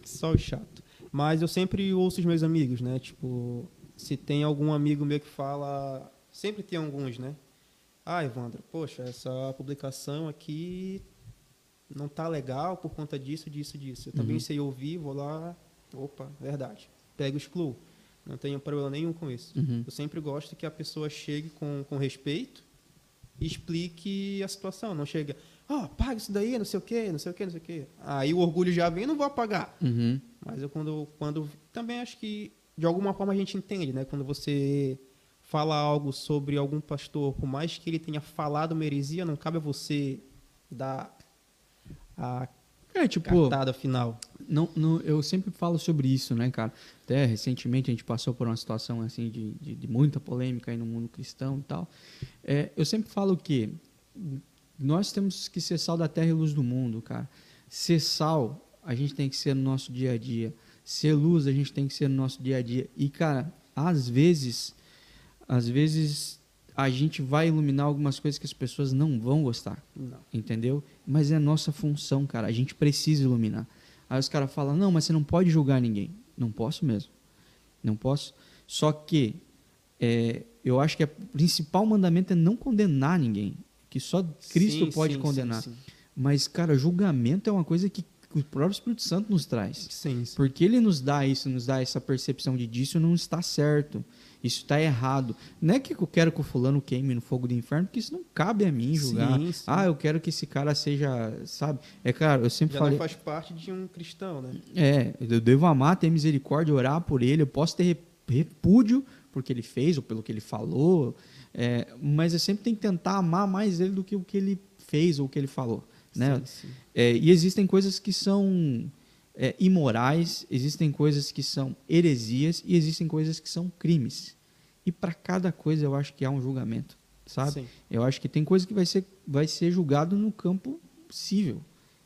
só os chato. Mas eu sempre ouço os meus amigos, né? Tipo, se tem algum amigo meu que fala... Sempre tem alguns, né? Ah, Evandro, poxa, essa publicação aqui não tá legal por conta disso, disso, disso. Eu também Uhum. sei ouvir, vou lá... Opa, verdade. Pego e excluo. Não tenho problema nenhum com isso. Uhum. Eu sempre gosto que a pessoa chegue com, com respeito e explique a situação. Não chega, ó, paga isso daí, não sei o quê, não sei o quê, não sei o quê. Aí o orgulho já vem, não vou apagar. Uhum. Mas eu quando, quando... Também acho que, de alguma forma, a gente entende, né? Quando você fala algo sobre algum pastor, por mais que ele tenha falado uma heresia, não cabe a você dar a É, tipo, cartada final. não, não, eu sempre falo sobre isso, né, cara? Até recentemente a gente passou por uma situação assim de, de, de muita polêmica aí no mundo cristão e tal. É, eu sempre falo que nós temos que ser sal da terra e luz do mundo, cara. Ser sal, a gente tem que ser no nosso dia a dia. Ser luz, a gente tem que ser no nosso dia a dia. E, cara, às vezes, às vezes a gente vai iluminar algumas coisas que as pessoas não vão gostar Não. entendeu? Mas é nossa função, cara. A gente precisa iluminar. Aí os caras falam: não, mas você não pode julgar ninguém. Não posso mesmo. Não posso. Só que é, eu acho que o principal mandamento é não condenar ninguém, que só Cristo Sim, pode sim, condenar. Sim. Mas, cara, julgamento é uma coisa que o próprio Espírito Santo nos traz. Porque ele nos dá isso, nos dá essa percepção de disso não está certo. Isso está errado. Não é que eu quero que o fulano queime no fogo do inferno, porque isso não cabe a mim julgar. Sim, sim. Ah, eu quero que esse cara seja, sabe? É claro, eu sempre Já falei. faz parte de um cristão, né? É, eu devo amar, ter misericórdia, orar por ele. Eu posso ter rep- repúdio porque ele fez ou pelo que ele falou, é, mas eu sempre tenho que tentar amar mais ele do que o que ele fez ou o que ele falou. Né? Sim, sim. É, e existem coisas que são é, imorais, existem coisas que são heresias e existem coisas que são crimes. E para cada coisa eu acho que há um julgamento, sabe? Sim. Eu acho que tem coisa que vai ser, vai ser julgado no campo civil,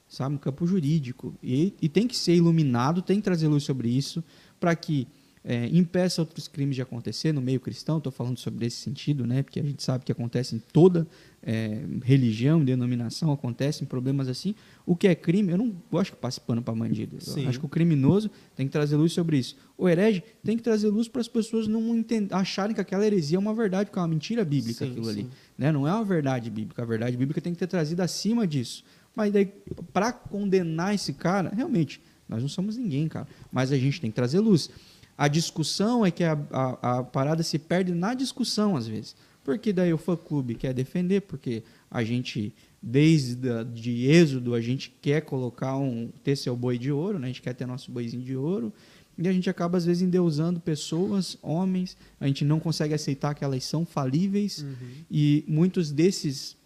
sabe? No campo jurídico. E, e tem que ser iluminado, tem que trazer luz sobre isso, para que é, impeça outros crimes de acontecer no meio cristão. Estou falando sobre esse sentido, né? Porque a gente sabe que acontece em toda é, religião, denominação, acontecem problemas assim. O que é crime, eu não gosto que passe pano para bandido. Acho que o criminoso tem que trazer luz sobre isso. O herege tem que trazer luz para as pessoas não acharem que aquela heresia é uma verdade, que é uma mentira bíblica Sim, aquilo ali. sim. Né? Não é uma verdade bíblica. A verdade bíblica tem que ter trazido acima disso. Mas daí, para condenar esse cara, realmente, nós não somos ninguém, cara. Mas a gente tem que trazer luz. A discussão é que a, a, a parada se perde na discussão, às vezes. Porque daí o fã-clube quer defender, porque a gente, desde a, de êxodo, a gente quer colocar um, ter seu boi de ouro, né? a gente quer ter nosso boizinho de ouro, e a gente acaba, às vezes, endeusando pessoas, homens, a gente não consegue aceitar que elas são falíveis, Uhum. e muitos desses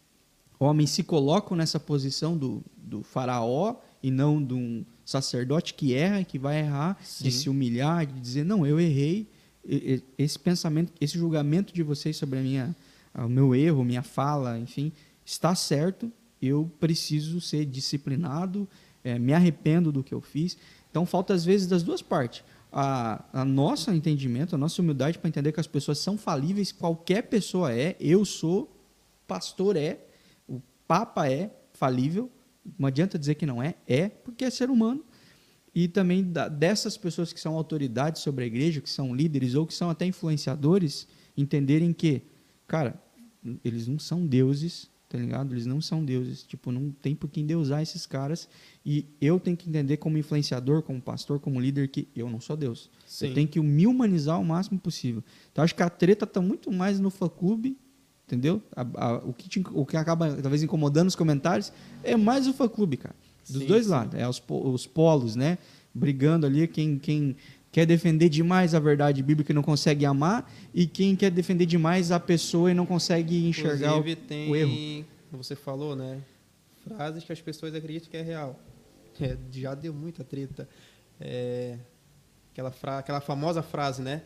homens se colocam nessa posição do, do faraó e não de um sacerdote que erra, que vai errar, de Sim. se humilhar, de dizer, não, eu errei. E- e- Esse pensamento, esse julgamento de vocês sobre a minha, o meu erro, minha fala, enfim, está certo. Eu preciso ser disciplinado, eh, me arrependo do que eu fiz. Então, falta às vezes das duas partes. A, a nosso entendimento, a nossa humildade para entender que as pessoas são falíveis, qualquer pessoa é, eu sou, pastor é, o Papa é falível, não adianta dizer que não é, é, porque é ser humano. E também da- dessas pessoas que são autoridades sobre a igreja, que são líderes ou que são até influenciadores, entenderem que, cara, eles não são deuses, tá ligado? Eles não são deuses. Tipo, não tem por que endeusar esses caras. E eu tenho que entender como influenciador, como pastor, como líder, que eu não sou Deus. Sim. Eu tenho que me humanizar o máximo possível. Então, acho que a treta está muito mais no fã-clube, entendeu? A- a- o, que te- o que acaba, talvez, incomodando os comentários é mais o fã-clube, cara. Dos Sim, dois sim. lados. É os, os polos, né? Brigando ali, quem, quem quer defender demais a verdade bíblica e não consegue amar, e quem quer defender demais a pessoa e não consegue enxergar o, tem, o erro. você falou, né? Frases que as pessoas acreditam que é real. É, já deu muita treta. É, aquela, fra, aquela famosa frase, né?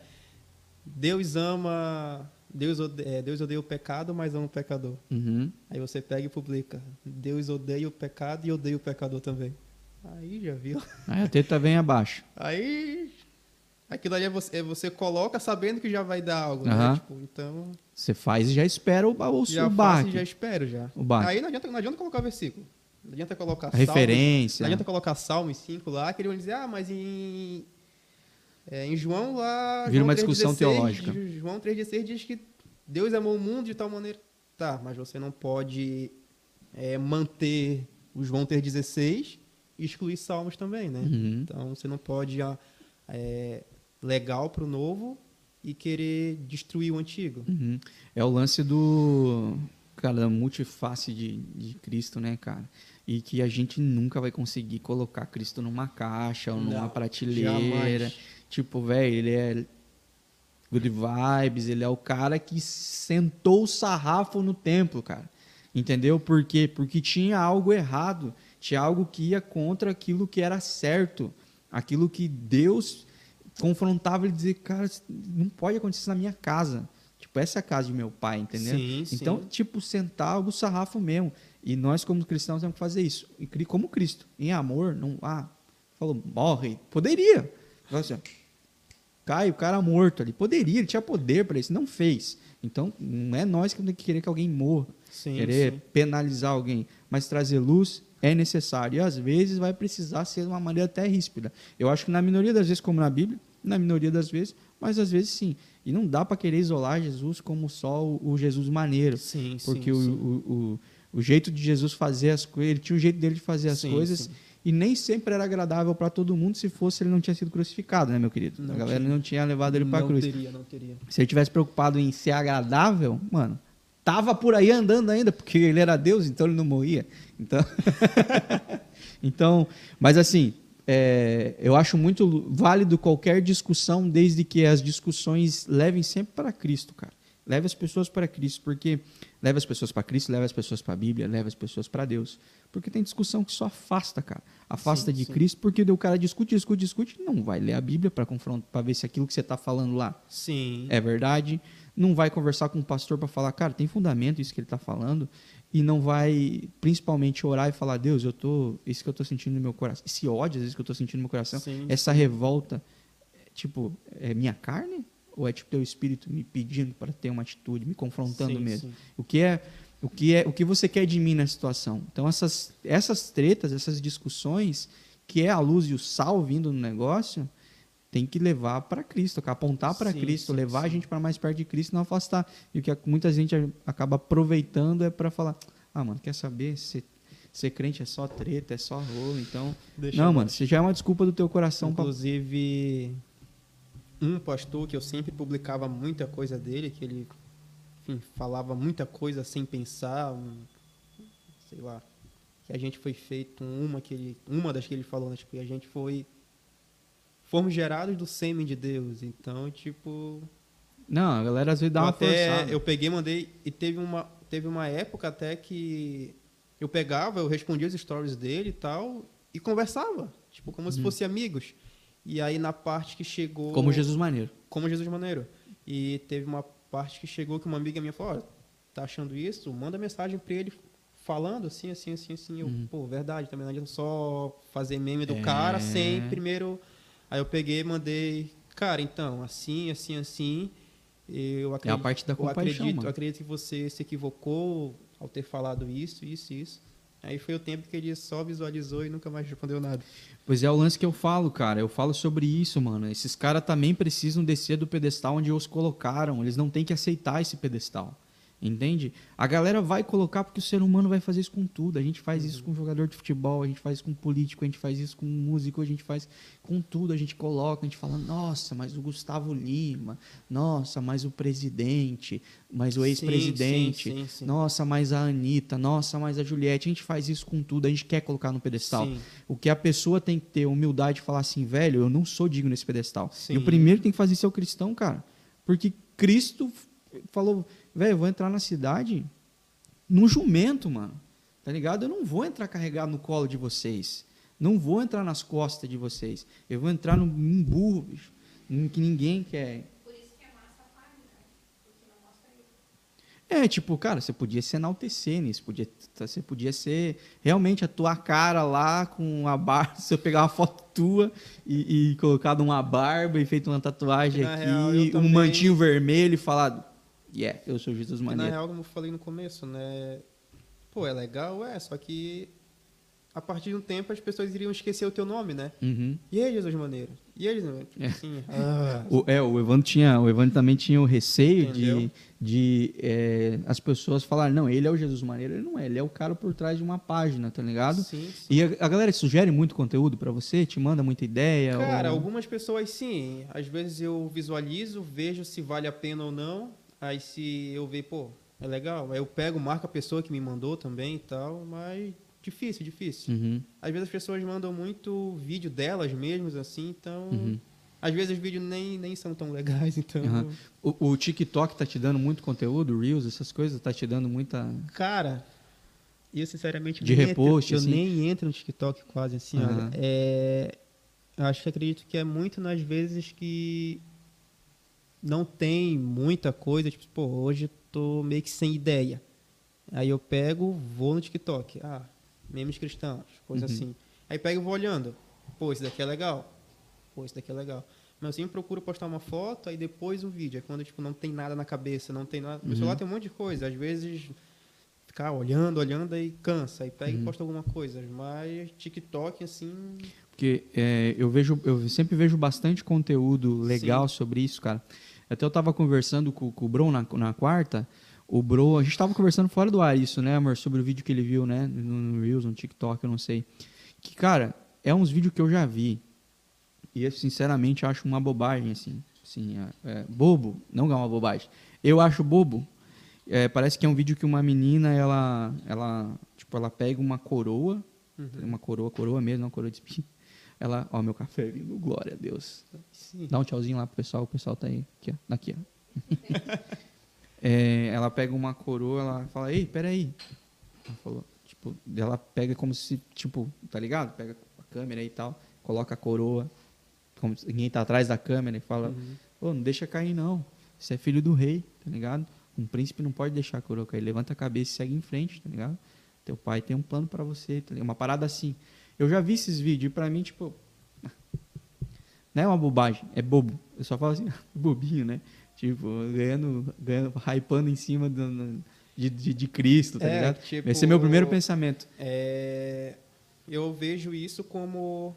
Deus ama. Deus odeia, é, Deus odeia o pecado, mas ama o pecador. Uhum. Aí você pega e publica. Deus odeia o pecado e odeia o pecador também. Aí já viu. Aí a treta vem abaixo. Aí. Aquilo ali é você, é você coloca sabendo que já vai dar algo, Aham. né? Tipo, então. Você faz e já espera o, o, já o e já espero já. O baque. Aí não adianta, não adianta colocar versículo. Não adianta colocar referência. Não adianta colocar Salmos 5 lá, que eles vão dizer, ah, mas em, é, em João lá. Vira João uma discussão 3,16, teológica. João 3,16 diz que Deus amou o mundo de tal maneira. Tá, mas você não pode é, manter o João 3,16 e excluir Salmos também, né? Uhum. Então você não pode ah, é, legal para o novo e querer destruir o antigo. Uhum. É o lance do cara da multiface de, de Cristo, né, cara? E que a gente nunca vai conseguir colocar Cristo numa caixa ou numa Não, prateleira. jamais. Tipo, velho, ele é good vibes, ele é o cara que sentou o sarrafo no templo, cara. Entendeu? Por quê? Porque tinha algo errado, tinha algo que ia contra aquilo que era certo, aquilo que Deus confrontava ele e dizer, cara, não pode acontecer isso na minha casa. Tipo, essa é a casa de meu pai, entendeu? Sim, sim. Então, tipo, sentar o sarrafo mesmo. E nós, como cristãos, temos que fazer isso. E como Cristo, em amor, não. Ah, falou, morre. Poderia. Assim, cai o cara morto ali. Poderia, ele tinha poder para isso. Não fez. Então, não é nós que temos que querer que alguém morra. Sim, querer sim. penalizar alguém. Mas trazer luz é necessário. E às vezes vai precisar ser de uma maneira até ríspida. Eu acho que na minoria das vezes, como na Bíblia, na minoria das vezes, mas às vezes sim. E não dá para querer isolar Jesus como só o, o Jesus maneiro. Sim, Porque sim, o. O, o, o jeito de Jesus fazer as coisas, ele tinha o jeito dele de fazer as coisas. sim. E nem sempre era agradável para todo mundo, se fosse ele não tinha sido crucificado, né, meu querido? Não a galera tinha. não tinha levado ele para não cruz. teria, não teria. Se ele tivesse preocupado em ser agradável, mano, tava por aí andando ainda, porque ele era Deus, então ele não morria. Então, então mas assim, é, eu acho muito válido qualquer discussão, desde que as discussões levem sempre para Cristo, cara. Leve as pessoas para Cristo, porque leva as pessoas para Cristo, leva as pessoas para a Bíblia, leva as pessoas para Deus. Porque tem discussão que só afasta, cara. Afasta Sim, de sim. Cristo, porque o cara discute, discute, discute, não vai ler a Bíblia para confrontar, para ver se aquilo que você está falando lá Sim. é verdade, não vai conversar com o pastor para falar, cara, tem fundamento isso que ele está falando, e não vai principalmente orar e falar, Deus, eu tô, isso que eu estou sentindo no meu coração, esse ódio às vezes que eu estou sentindo no meu coração, essa revolta, é, tipo, é minha carne ou é tipo teu espírito me pedindo para ter uma atitude, me confrontando Sim, mesmo? sim. O que é o que é o que você quer de mim nessa situação? Então essas essas tretas, essas discussões, que é a luz e o sal vindo no negócio, tem que levar para Cristo, apontar para Cristo, sim, levar a sim. gente para mais perto de Cristo, e não afastar. E o que muita gente acaba aproveitando é para falar: "Ah, mano, quer saber ser ser crente é só treta, é só rolo, então Deixa não, mano, isso já é uma desculpa do teu coração pra... Um pastor que eu sempre publicava muita coisa dele, que ele enfim, falava muita coisa sem pensar, um, sei lá, que a gente foi feito uma que ele, uma das que ele falou, né, tipo, que a gente foi fomos gerados do sêmen de Deus. Então, tipo, Não, a galera às vezes dá uma até forçada. eu peguei, mandei e teve uma teve uma época até que eu pegava, eu respondia os stories dele e tal e conversava, tipo como se fossem amigos. E aí na parte que chegou Como Jesus Maneiro. como Jesus Maneiro. E teve uma parte que chegou que uma amiga minha falou: "Ó, tá achando isso? Manda mensagem pra ele falando assim, assim, assim, assim. Eu, pô, verdade, também não adianta só fazer meme do É. cara sem primeiro. Aí eu peguei e mandei, cara, então, assim, assim, assim. Eu acredito, parte da eu compaixão, acredito, mano. eu acredito que você se equivocou ao ter falado isso, isso, isso. Aí foi o tempo que ele só visualizou e nunca mais respondeu nada. Pois é o lance que eu falo, cara. Eu falo sobre isso, mano. Esses caras também precisam descer do pedestal onde os colocaram. Eles não têm que aceitar esse pedestal. Entende? A galera vai colocar porque o ser humano vai fazer isso com tudo. A gente faz isso com jogador de futebol, a gente faz isso com político, a gente faz isso com músico, a gente faz com tudo. A gente coloca, a gente fala, nossa, mas o Gustavo Lima, nossa, mas o presidente, mas o ex-presidente, nossa, mas a Anitta, nossa, mas a Juliette. A gente faz isso com tudo, a gente quer colocar no pedestal. Sim. O que a pessoa tem que ter humildade de falar assim, velho, eu não sou digno nesse pedestal. Sim. E o primeiro que tem que fazer isso é o cristão, cara. Porque Cristo falou, velho, eu vou entrar na cidade num jumento, mano. Tá ligado? Eu não vou entrar carregado no colo de vocês. Não vou entrar nas costas de vocês. Eu vou entrar num, num burro, bicho. Num que ninguém quer. Por isso que é massa paga, né? Porque não mostra isso. É, tipo, cara, você podia se enaltecer nisso, podia, você podia ser realmente a tua cara lá com a barba, se eu pegar uma foto tua e, e colocar uma barba e feito uma tatuagem aqui, real, um também- mantinho vermelho e falar, yeah, eu sou Jesus E na Maneiro. real, como eu falei no começo, né? Pô, é legal, é, só que a partir de um tempo as pessoas iriam esquecer o teu nome, né? Uhum. E aí, Jesus Maneiro? E aí, Jesus? Tipo É. assim, ah, O, é, o Evandro tinha, o Evandro também tinha o receio de, Entendeu? de é, as pessoas falarem, não, ele é o Jesus Maneiro, ele não é, ele é o cara por trás de uma página, tá ligado? sim, sim. E a, a galera sugere muito conteúdo pra você, te manda muita ideia? Cara, ou- algumas pessoas sim. Às vezes eu visualizo, vejo se vale a pena ou não. Aí se eu ver, pô, é legal. Aí eu pego, marco a pessoa que me mandou também e tal, mas difícil, difícil. Uhum. Às vezes as pessoas mandam muito vídeo delas mesmas, assim, então. Uhum. Às vezes os vídeos nem, nem são tão legais, então. Aham. O, o TikTok tá te dando muito conteúdo, Reels, essas coisas, tá te dando muita. Cara, eu sinceramente De nem repost, entro, assim? eu nem entro no TikTok quase assim, olha. É, eu acho que acredito que é muito nas vezes que não tem muita coisa, tipo, pô, hoje eu tô meio que sem ideia. Aí eu pego, vou no TikTok. Ah, memes cristãos, coisa Uhum. assim. Aí pego e vou olhando. Pô, esse daqui é legal. Pô, esse daqui é legal. Mas eu sempre procuro postar uma foto, aí depois um vídeo. É quando, tipo, não tem nada na cabeça, não tem nada... Uhum. Meu celular tem um monte de coisa. Às vezes ficar olhando, olhando, aí cansa, aí pega Uhum. e posta alguma coisa. Mas TikTok, assim. Porque é, eu vejo, eu sempre vejo bastante conteúdo legal sobre isso, cara. Até eu tava conversando com, com o Bro na, na quarta. O Bro, a gente tava conversando fora do ar isso, né, amor? Sobre o vídeo que ele viu, né? No, no Reels, no TikTok, eu não sei. Que, cara, é uns vídeos que eu já vi. E eu, sinceramente, acho uma bobagem, assim. assim é, é, bobo, não é uma bobagem. Eu acho bobo. É, parece que é um vídeo que uma menina, ela, ela, tipo, ela pega uma coroa, uma coroa, coroa mesmo, uma coroa de espinho. Ela, ó, meu café vindo, glória a Deus. Sim. Dá um tchauzinho lá pro pessoal, o pessoal tá aí, aqui, ó, aqui, ó. É, ela pega uma coroa, ela fala, ei, peraí. Ela falou, tipo, ela pega como se, tipo, tá ligado? Pega a câmera e tal, coloca a coroa, como se ninguém tá atrás da câmera e fala, Uhum. ô, não deixa cair não, você é filho do rei, tá ligado? Um príncipe não pode deixar a coroa cair, levanta a cabeça e segue em frente, tá ligado? Teu pai tem um plano pra você, tá ligado? Uma parada assim. Eu já vi esses vídeos e pra mim, tipo, não é uma bobagem, é bobo. Eu só falo assim, bobinho, né? Tipo, ganhando, ganhando hypando em cima do- de, de, de Cristo, tá É, ligado? tipo, Esse é meu primeiro pensamento. É, eu vejo isso como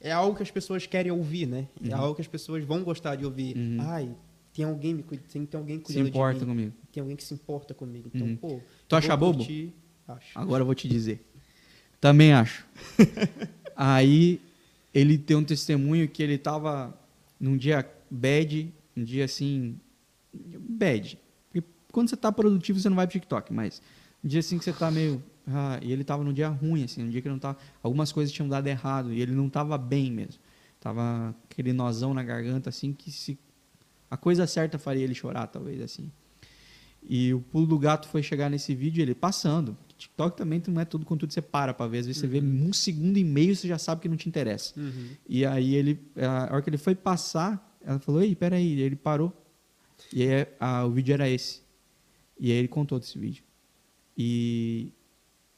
é algo que as pessoas querem ouvir, né? É algo que as pessoas vão gostar de ouvir. Uhum. Ai, tem alguém me cuida- tem, tem alguém Se cuidando importa de mim. comigo. Tem alguém que se importa comigo. Então, Uhum. pô. Tu acha bobo? curtir. Acho. Agora eu vou te dizer. Também acho. Aí ele tem um testemunho que ele tava num dia bad, um dia assim. Bad. Porque quando você tá produtivo, você não vai pro TikTok, mas um dia assim que você tá meio. Ah, e ele tava num dia ruim, assim, um dia que não tava. Algumas coisas tinham dado errado e ele não tava bem mesmo. Tava aquele nozão na garganta, assim, que se. A coisa certa faria ele chorar, talvez, assim. E o pulo do gato foi chegar nesse vídeo ele passando. TikTok também não é tudo com tudo você para pra ver. Às vezes você vê um segundo e meio você já sabe que não te interessa. Uhum. E aí ele, a hora que ele foi passar, ela falou, ei, peraí. E ele parou. E aí a- o vídeo era esse. E aí ele contou desse vídeo. E,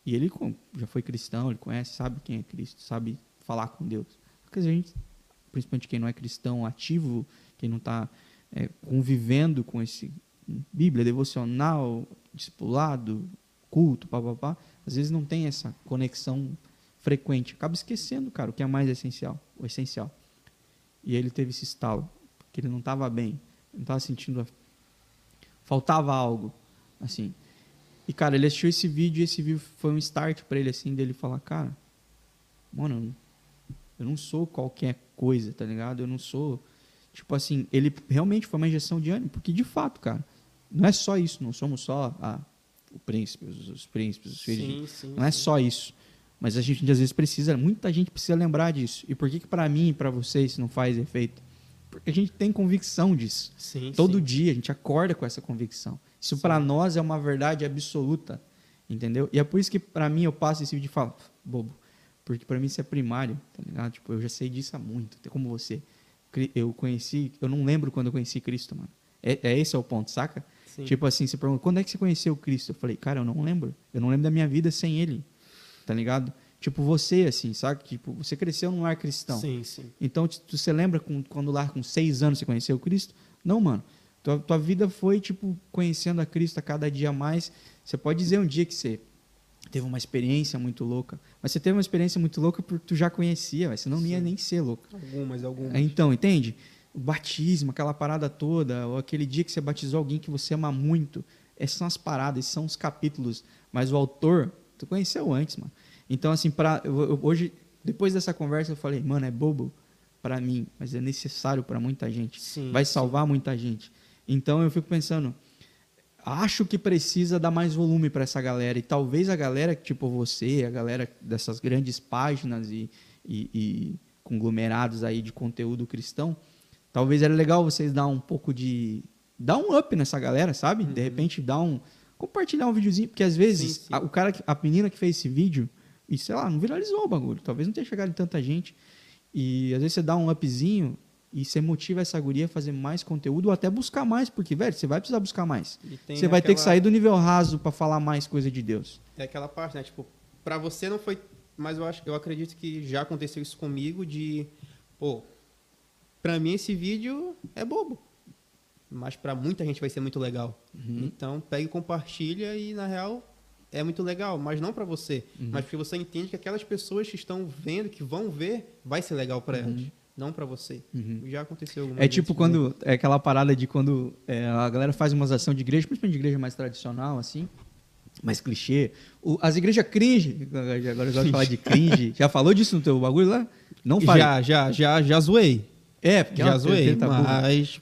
e ele já foi cristão, ele conhece, sabe quem é Cristo, sabe falar com Deus. Porque a gente, principalmente quem não é cristão ativo, quem não está convivendo com esse Bíblia, devocional, discipulado, culto, papapá, às vezes não tem essa conexão frequente. Acaba esquecendo, cara, o que é mais essencial, o essencial. E ele teve esse estalo, porque ele não estava bem, não estava sentindo. a- Faltava algo, assim. E, cara, ele assistiu esse vídeo e esse vídeo foi um start para ele, assim, dele falar, cara, mano, eu não- sou qualquer coisa, tá ligado? Eu não sou. Tipo assim, ele realmente foi uma injeção de ânimo, porque de fato, cara, não é só isso, não somos só ah, o príncipe, os, os príncipes, os filhos. de- Sim, sim. não é sim. só isso. Mas a gente às vezes precisa, muita gente precisa lembrar disso. E por que que para mim e para vocês não faz efeito? Porque a gente tem convicção disso. Sim, Todo sim. dia a gente acorda com essa convicção. Isso para nós é uma verdade absoluta, entendeu? E é por isso que para mim eu passo esse vídeo e falo, bobo, porque para mim isso é primário, tá ligado? Tipo, eu já sei disso há muito, até como você. Eu conheci, eu não lembro quando eu conheci Cristo, mano. É, é esse é o ponto, saca? Sim. Tipo assim, você pergunta, quando é que você conheceu Cristo? Eu falei, cara, eu não lembro. Eu não lembro da minha vida sem ele. Tá ligado? Tipo, você, assim, sabe? Tipo, você cresceu num lar cristão. Sim, sim. Então, você lembra com- quando lá com seis anos você conheceu Cristo? Não, mano. Tua, tua vida foi, tipo, conhecendo a Cristo a cada dia mais. Você pode dizer um dia que você teve uma experiência muito louca, mas você teve uma experiência muito louca porque tu já conhecia, mas senão não ia nem ser louca. Algumas, algumas. É, Então, entende? O batismo, aquela parada toda, ou aquele dia que você batizou alguém que você ama muito. Essas são as paradas, esses são os capítulos. Mas o autor, tu conheceu antes, mano. Então, assim, pra, eu- eu- hoje, depois dessa conversa, eu falei, mano, é bobo pra mim, mas é necessário pra muita gente. Sim, Vai sim. salvar muita gente. Então, eu fico pensando, acho que precisa dar mais volume para essa galera. E talvez a galera, tipo você, a galera dessas grandes páginas e, e- e conglomerados aí de conteúdo cristão, talvez era legal vocês dar um pouco de. dar um up nessa galera, sabe? De repente dar um. compartilhar um videozinho, porque às vezes Sim, sim. a- o cara, a menina que fez esse vídeo, e sei lá, não viralizou o bagulho, talvez não tenha chegado em tanta gente. E às vezes você dá um upzinho e você motiva essa guria a fazer mais conteúdo ou até buscar mais, porque, velho, você vai precisar buscar mais. Você vai ter que sair do nível raso para falar mais coisa de Deus. É aquela parte, né? Tipo, pra você não foi. Mas eu, acho, eu acredito que já aconteceu isso comigo de. Pô, pra mim esse vídeo é bobo. Mas pra muita gente vai ser muito legal. Uhum. Então, pega e compartilha e, na real, é muito legal, mas não para você, Uhum. mas porque você entende que aquelas pessoas que estão vendo, que vão ver, vai ser legal para elas, não para você. Já aconteceu alguma Uhum. É tipo quando. É aquela parada de quando é, a galera faz umas ações de igreja, principalmente de igreja mais tradicional, assim. Mais clichê. O- as igrejas cringe. Agora eu gosto de falar de cringe. Já falou disso no teu bagulho lá? Não fale. Já, já, já, já zoei. É, porque é já zoei, mas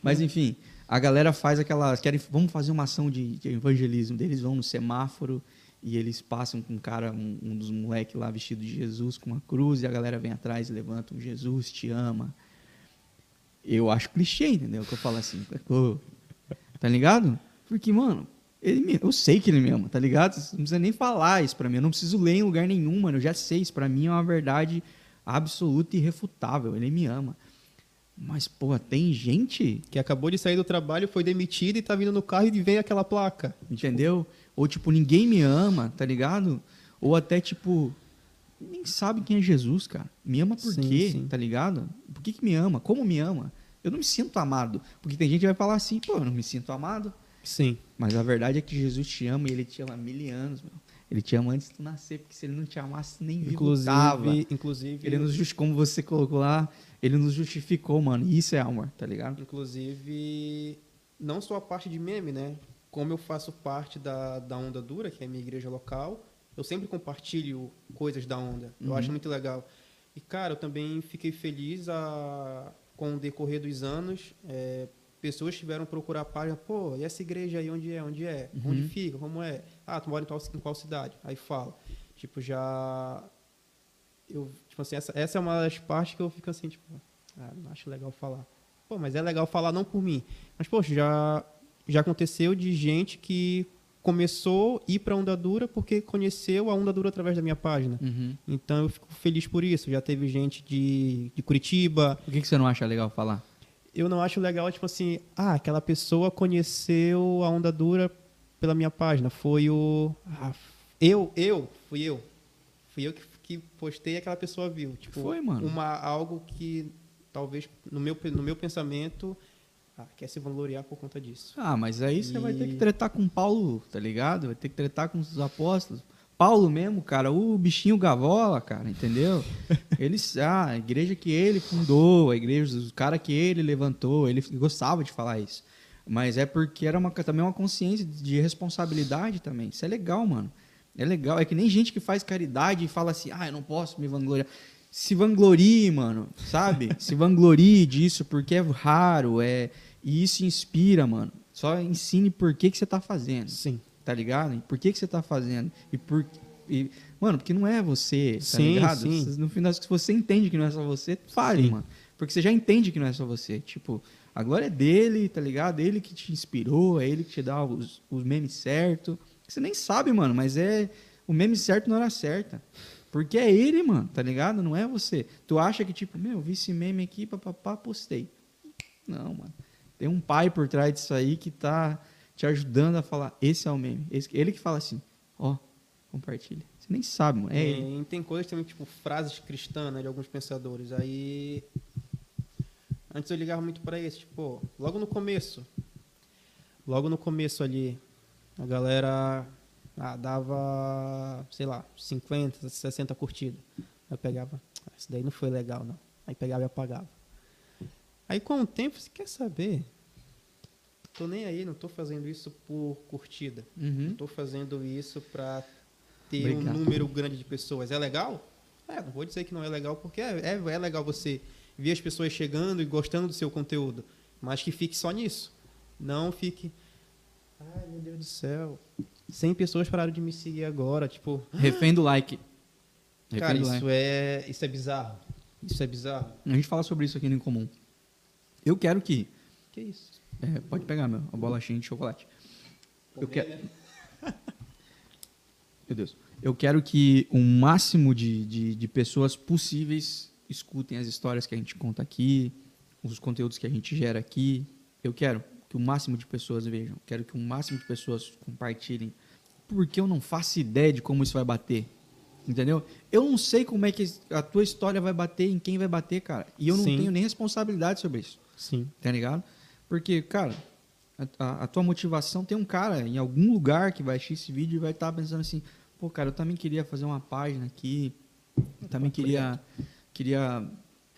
Mas enfim, a galera faz aquelas. Querem, vamos fazer uma ação de, de evangelismo. Eles vão no semáforo e eles passam com um cara, um, um dos moleques lá vestido de Jesus com uma cruz, e a galera vem atrás e levanta um Jesus te ama. Eu acho clichê, entendeu? Que eu falo assim, tá ligado? Porque, mano, ele me- eu sei que ele me ama, tá ligado? Não precisa nem falar isso pra mim. Eu não preciso ler em lugar nenhum, mano. Eu já sei. Isso pra mim é uma verdade absoluta e irrefutável. Ele me ama. Mas, pô, tem gente que acabou de sair do trabalho, foi demitido e tá vindo no carro e vem aquela placa. Entendeu? Ou tipo, ninguém me ama, tá ligado? Ou até tipo, nem sabe quem é Jesus, cara. Me ama por Sim, quê, sim. tá ligado? Por que, que me ama? Como me ama? Eu não me sinto amado. Porque tem gente que vai falar assim, pô, eu não me sinto amado. Sim. Mas a verdade é que Jesus te ama e ele te ama há mil anos, meu. Ele te ama antes de tu nascer, porque se ele não te amasse, nem vivo tava. Inclusive, inclusive, Ele nos justificou, como você colocou lá, ele nos justificou, mano. E isso é amor, tá ligado? inclusive, não só a parte de meme, né? Como eu faço parte da, da Onda Dura, que é a minha igreja local, eu sempre compartilho coisas da Onda. Eu Uhum. acho muito legal. E, cara, eu também fiquei feliz a, com o decorrer dos anos. é, pessoas tiveram procurar a página, pô, e essa igreja aí, onde é? Onde é? Uhum. Onde fica? Como é? Ah, tu mora em, tal, em qual cidade? Aí fala. Tipo, já... Eu, tipo assim, essa, essa é uma das partes que eu fico assim, tipo, ah, não acho legal falar. Pô, mas é legal falar não por mim. Mas, poxa, já, já aconteceu de gente que começou a ir pra Onda Dura porque conheceu a Onda Dura através da minha página. Uhum. Então eu fico feliz por isso. Já teve gente de, de Curitiba. Por que, que você não acha legal falar? Eu não acho legal, tipo assim, ah, aquela pessoa conheceu a Onda Dura pela minha página. Foi o. ah, eu, eu, fui eu. Fui eu que, que postei e aquela pessoa viu. Tipo, Foi, mano. Uma, algo que talvez no meu, no meu pensamento ah, quer se vangloriar por conta disso. Ah, mas aí você vai ter que E- tretar com Paulo, tá ligado? Vai ter que tretar com os apóstolos. Paulo mesmo, cara, o bichinho gavola, cara, entendeu? Ele, ah, a igreja que ele fundou, a igreja, o cara que ele levantou, ele gostava de falar isso. Mas é porque era uma, também uma consciência de responsabilidade também. Isso é legal, mano. É legal. É que nem gente que faz caridade e fala assim, ah, eu não posso me vangloriar. Se vanglorie, mano, sabe? Se vanglorie disso, porque é raro, é... E isso inspira, mano. Só ensine por que, que você tá fazendo Sim. tá ligado? E por que, que você tá fazendo? E por. E, mano, porque não é você, tá Sim, ligado? sim. No final, se você entende que não é só você, fale, Sim. mano. Porque você já entende que não é só você. Tipo, a glória é dele, tá ligado? Ele que te inspirou, é ele que te dá os, os memes certos. Você nem sabe, mano, mas é. O meme certo na hora certa. Porque é ele, mano, tá ligado? Não é você. Tu acha que, tipo, meu, vi esse meme aqui, papapá, postei. Não, mano. Tem um pai por trás disso aí que tá te ajudando a falar, esse é o meme. Esse- ele que fala assim, ó, compartilha. Você nem sabe, mano. É ele. E tem coisas também, tipo, frases cristãs, né, de alguns pensadores. Aí. Antes eu ligava muito para esse, tipo, logo no começo. Logo no começo ali, a galera ah, dava, sei lá, 50, 60 curtidas. Aí eu pegava, ah, isso daí não foi legal, não. Aí pegava e apagava. Aí com o tempo, você quer saber? Tô nem aí, não tô fazendo isso por curtida. Uhum. Não tô fazendo isso para ter Obrigado. um número grande de pessoas. É legal? É, não vou dizer que não é legal, porque é, é, é legal você ver as pessoas chegando e gostando do seu conteúdo. Mas que fique só nisso. Não fique. Ai, meu Deus do céu. 100 pessoas pararam de me seguir agora. Tipo, Refém do like. Refém cara, do like. isso é, isso é bizarro. Isso é bizarro. A gente fala sobre isso aqui no Incomum. Eu quero que... Que isso? é, pode pegar, meu, a bolachinha de chocolate. Eu quero... Meu Deus. Eu quero que o máximo de, de, de pessoas possíveis escutem as histórias que a gente conta aqui, os conteúdos que a gente gera aqui. Eu quero que o máximo de pessoas vejam. Quero que o máximo de pessoas compartilhem. Porque eu não faço ideia de como isso vai bater. Entendeu? Eu não sei como é que a tua história vai bater, em quem vai bater, cara. E eu não Sim. tenho nem responsabilidade sobre isso. Sim. Tá ligado? Porque, cara, a, a- tua motivação tem um cara em algum lugar que vai assistir esse vídeo e vai estar pensando assim: pô, cara, eu também queria fazer uma página aqui, eu também queria, queria,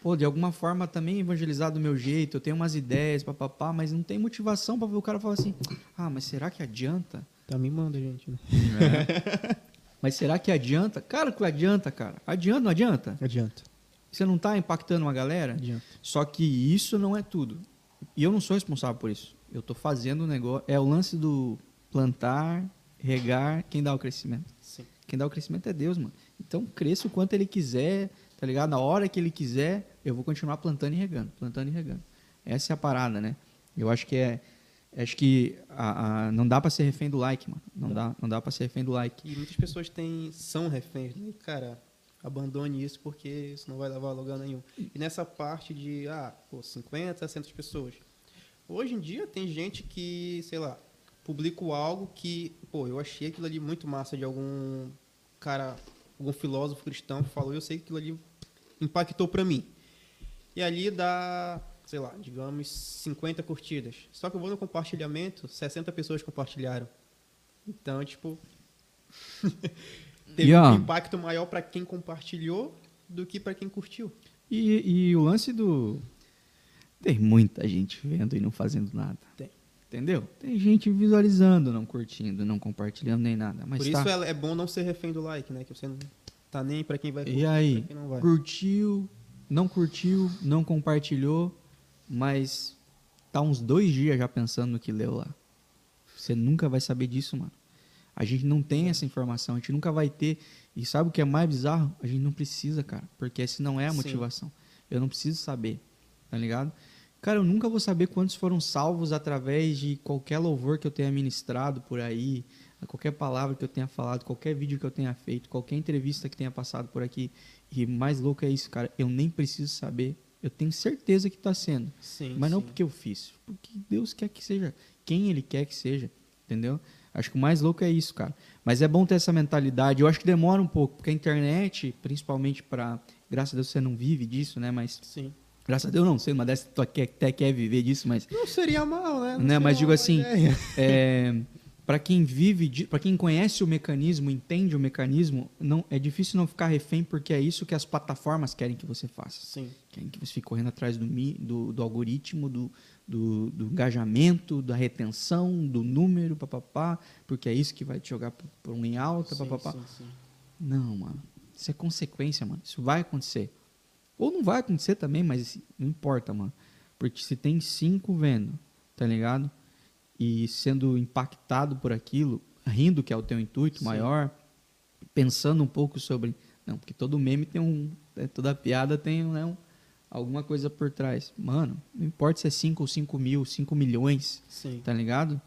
pô, de alguma forma também evangelizar do meu jeito, eu tenho umas ideias, papapá, mas não tem motivação para ver o cara falar assim, ah, mas será que adianta? Também manda, gente, né? Mas será que adianta? Cara, que adianta, cara. Adianta, não adianta? Adianta. Você não está impactando uma galera? Adianta. Só que isso não é tudo. E eu não sou responsável por isso. Eu estou fazendo o negócio. É o lance do plantar, regar, quem dá o crescimento. Sim. Quem dá o crescimento é Deus, mano. Então cresça o quanto ele quiser, tá ligado? Na hora que ele quiser, eu vou continuar plantando e regando, plantando e regando. Essa é a parada, né? Eu acho que é. Acho que a, a- não dá pra ser refém do like, mano. Não dá, não dá pra ser refém do like. E muitas pessoas têm, são reféns, né? Cara, abandone isso porque isso não vai levar a lugar nenhum. E nessa parte de, ah, pô, 50, 100 pessoas. Hoje em dia tem gente que, sei lá, publica algo que, pô, eu achei aquilo ali muito massa de algum cara, algum filósofo cristão que falou, eu sei que aquilo ali impactou pra mim. E ali dá, sei lá, digamos 50 curtidas. Só que eu vou no compartilhamento, 60 pessoas compartilharam. Então, tipo, teve ó, um impacto maior pra quem compartilhou do que pra quem curtiu. E, e o lance do. Tem muita gente vendo e não fazendo nada. Tem. Entendeu? Tem gente visualizando, não curtindo, não compartilhando nem nada. Mas Por tá. isso é, é bom não ser refém do like, né? Que você não tá nem pra quem vai curtir, E aí? Curtiu, não curtiu, não compartilhou, mas tá uns dois dias já pensando no que leu lá. Você nunca vai saber disso, mano. A gente não tem essa informação, a gente nunca vai ter. E sabe o que é mais bizarro? A gente não precisa, cara, porque essa não é a Sim. motivação. Eu não preciso saber, tá ligado? Cara, eu nunca vou saber quantos foram salvos através de qualquer louvor que eu tenha ministrado por aí, qualquer palavra que eu tenha falado, qualquer vídeo que eu tenha feito, qualquer entrevista que tenha passado por aqui. E mais louco é isso, cara. Eu nem preciso saber. Eu tenho certeza que está sendo. Sim, Mas não sim. porque eu fiz. Porque Deus quer que seja. Quem Ele quer que seja. Entendeu? Acho que o mais louco é isso, cara. Mas é bom ter essa mentalidade. Eu acho que demora um pouco. Porque a internet, principalmente para. Graças a Deus você não vive disso, né? Mas. Sim. Graças a Deus não sei, mas dessa tu até quer viver disso, mas. Não seria mal, né? Não Né, seria mas uma digo assim, é, para quem vive, para quem conhece o mecanismo, entende o mecanismo, não é difícil não ficar refém porque é isso que as plataformas querem que você faça. Sim. Querem que você fique correndo atrás do, do, do algoritmo, do, do, do engajamento, da retenção, do número, papapá, porque é isso que vai te jogar por, por um em alta, Sim, papapá. sim, sim. Não, mano. Isso é consequência, mano. Isso vai acontecer. Ou não vai acontecer também, mas não importa, mano. Porque se tem cinco vendo, tá ligado? E sendo impactado por aquilo, rindo que é o teu intuito Sim. maior, pensando um pouco sobre. Não, porque todo meme tem um. é, Toda piada tem né, um- alguma coisa por trás. Mano, não importa se é 5 ou 5 mil, 5 milhões, Sim. tá ligado?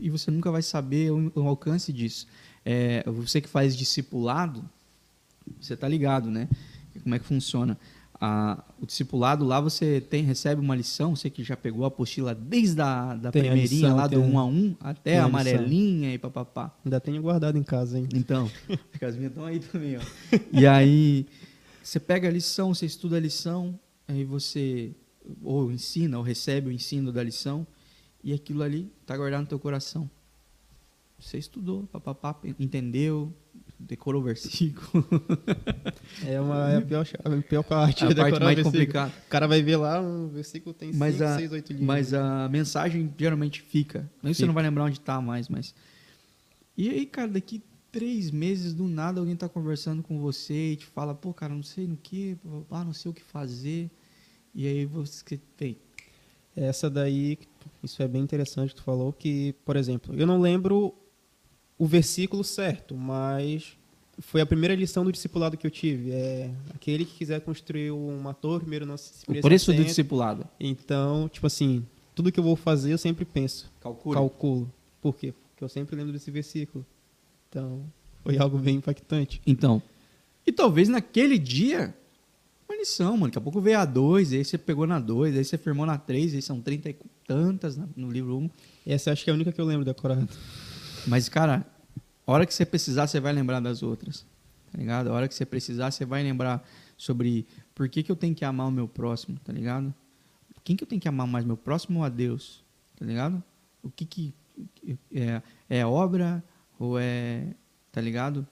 E você nunca vai saber o, o alcance disso. É, você que faz discipulado, você tá ligado, né? Como é que funciona? A- o discipulado lá você tem recebe uma lição, você que já pegou a apostila desde a da Tem a primeirinha lição, lá do tem a- 1 a 1 até tem a a amarelinha e papapá. Ainda tenho guardado em casa, hein? Então, as minhas estão aí também, ó. E aí, você pega a lição, você estuda a lição, aí você ou ensina, ou recebe o ensino da lição, e aquilo ali tá guardado no teu coração. Você estudou, papapá, entendeu, decorou o versículo. É, uma, é a pior, a pior parte. a é parte mais complicada. O cara vai ver lá, um versículo tem Mas 5, a, 6, 8 linhas. mas a mensagem geralmente fica. Mesmo você não vai lembrar onde tá mais, mas. E aí, cara, daqui três meses, do nada, alguém tá conversando com você e te fala, pô, cara, não sei no que, ah, não sei o que fazer. E aí você tem. Essa daí, isso é bem interessante que tu falou, que, por exemplo, eu não lembro o versículo certo, mas foi a primeira lição do discipulado que eu tive. É aquele que quiser construir uma torre, primeiro não se O preço do discipulado. Então, tipo assim, tudo que eu vou fazer eu sempre penso, Calcula. calculo. Por quê? Porque eu sempre lembro desse versículo. Então, foi algo bem impactante. Então. E talvez naquele dia. Uma lição, mano. Daqui a pouco veio a 2, aí você pegou na 2, aí você firmou na 3, aí são 30 e tantas na- no livro 1. Essa eu acho que é a única que eu lembro decorada. Mas, cara, a hora que você precisar, você vai lembrar das outras. Tá ligado? A hora que você precisar, você vai lembrar sobre por que, que eu tenho que amar o meu próximo, tá ligado? Quem que eu tenho que amar mais, meu próximo ou a Deus? Tá ligado? O que que é, é obra ou é, tá ligado?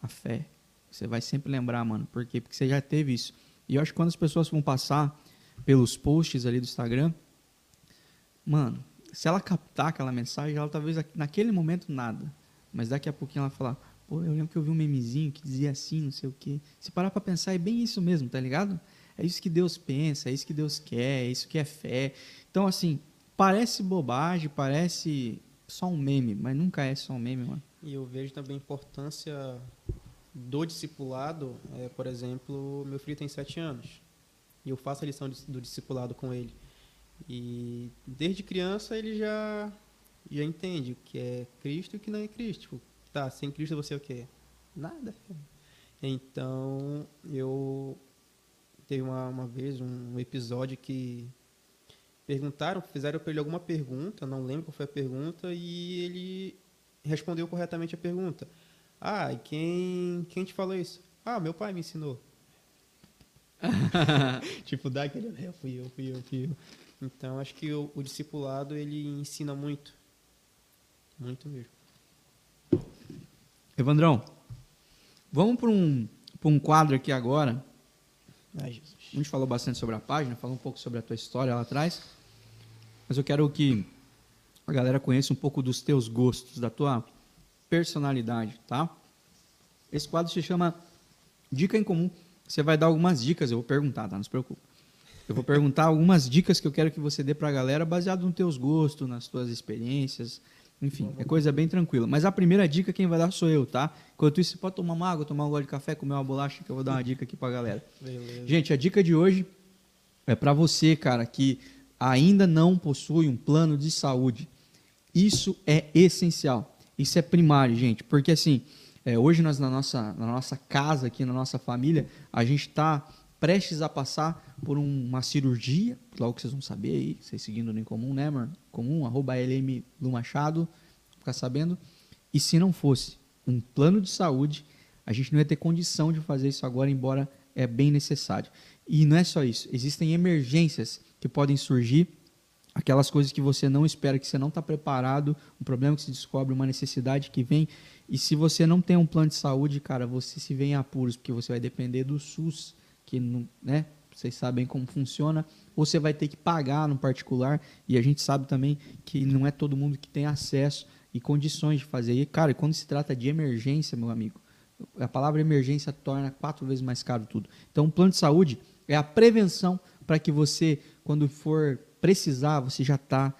A fé. Você vai sempre lembrar, mano. Por quê? Porque você já teve isso. E eu acho que quando as pessoas vão passar pelos posts ali do Instagram, mano, se ela captar aquela mensagem, ela talvez naquele momento nada. Mas daqui a pouquinho ela falar, pô, eu lembro que eu vi um memezinho que dizia assim, não sei o quê. Se parar pra pensar, é bem isso mesmo, tá ligado? É isso que Deus pensa, é isso que Deus quer, é isso que é fé. Então, assim, parece bobagem, parece só um meme, mas nunca é só um meme, mano. E eu vejo também a importância do discipulado. É, por exemplo, meu filho tem sete anos e eu faço a lição do discipulado com ele. E desde criança ele já já entende o que é Cristo e o que não é Cristo. Tipo, tá, sem Cristo você é o quê? Nada. Então, eu teve uma, uma vez um episódio que perguntaram, fizeram para ele alguma pergunta, não lembro qual foi a pergunta, e ele respondeu corretamente a pergunta. Ah, e quem, quem te falou isso? Ah, meu pai me ensinou. tipo, dá aquele, é, fui eu, fui eu, fui eu. Então, acho que o, o discipulado, ele ensina muito. Muito mesmo. Evandrão, vamos para um, um quadro aqui agora. Ai, Jesus. A gente falou bastante sobre a página, falou um pouco sobre a tua história lá atrás. Mas eu quero que a galera conheça um pouco dos teus gostos, da tua personalidade, tá? Esse quadro se chama Dica em Comum. Você vai dar algumas dicas, eu vou perguntar, tá? Não se preocupe. Eu vou perguntar algumas dicas que eu quero que você dê para a galera baseado nos teus gostos, nas tuas experiências. Enfim, é coisa bem tranquila. Mas a primeira dica quem vai dar sou eu, tá? Enquanto isso, você pode tomar uma água, tomar um gole de café, comer uma bolacha, que eu vou dar uma dica aqui para a galera. Beleza. Gente, a dica de hoje é para você, cara, que ainda não possui um plano de saúde. Isso é essencial. Isso é primário, gente. Porque assim, é, hoje nós na nossa, na nossa casa, aqui na nossa família, a gente está prestes a passar por uma cirurgia, logo que vocês vão saber aí, vocês seguindo no Incomum, né, mano? Comum, arroba LM do Machado, ficar sabendo. E se não fosse um plano de saúde, a gente não ia ter condição de fazer isso agora, embora é bem necessário. E não é só isso, existem emergências que podem surgir, aquelas coisas que você não espera, que você não está preparado, um problema que se descobre, uma necessidade que vem. E se você não tem um plano de saúde, cara, você se vê em apuros, porque você vai depender do SUS, que não, né, vocês sabem como funciona, ou você vai ter que pagar no particular, e a gente sabe também que não é todo mundo que tem acesso e condições de fazer. E, cara, quando se trata de emergência, meu amigo, a palavra emergência torna quatro vezes mais caro tudo. Então, o plano de saúde é a prevenção para que você, quando for precisar, você já está,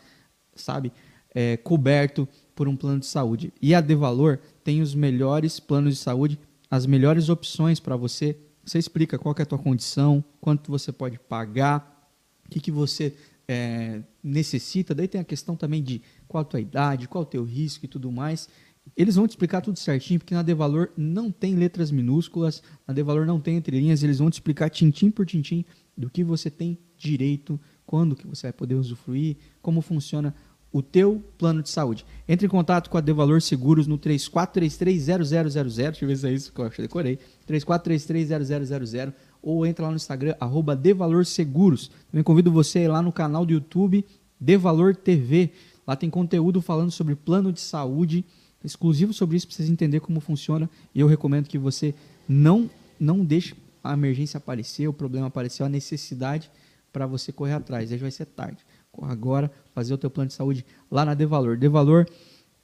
sabe, é, coberto por um plano de saúde. E a De Valor tem os melhores planos de saúde, as melhores opções para você. Você explica qual é a tua condição, quanto você pode pagar, o que, que você é, necessita. Daí tem a questão também de qual a tua idade, qual o teu risco e tudo mais. Eles vão te explicar tudo certinho, porque na Devalor não tem letras minúsculas, na Devalor não tem entrelinhas, eles vão te explicar tintim por tintim do que você tem direito, quando que você vai poder usufruir, como funciona o teu plano de saúde. Entre em contato com a Devalor Seguros no 34330000, deixa eu ver se é isso que eu decorei, 34330000 ou entra lá no Instagram, arroba Devalor Seguros. Também convido você a ir lá no canal do YouTube Devalor TV, lá tem conteúdo falando sobre plano de saúde, exclusivo sobre isso para vocês entenderem como funciona. E eu recomendo que você não não deixe a emergência aparecer, o problema aparecer, a necessidade para você correr atrás. Aí vai ser tarde. Agora, fazer o teu plano de saúde lá na Devalor. Devalor,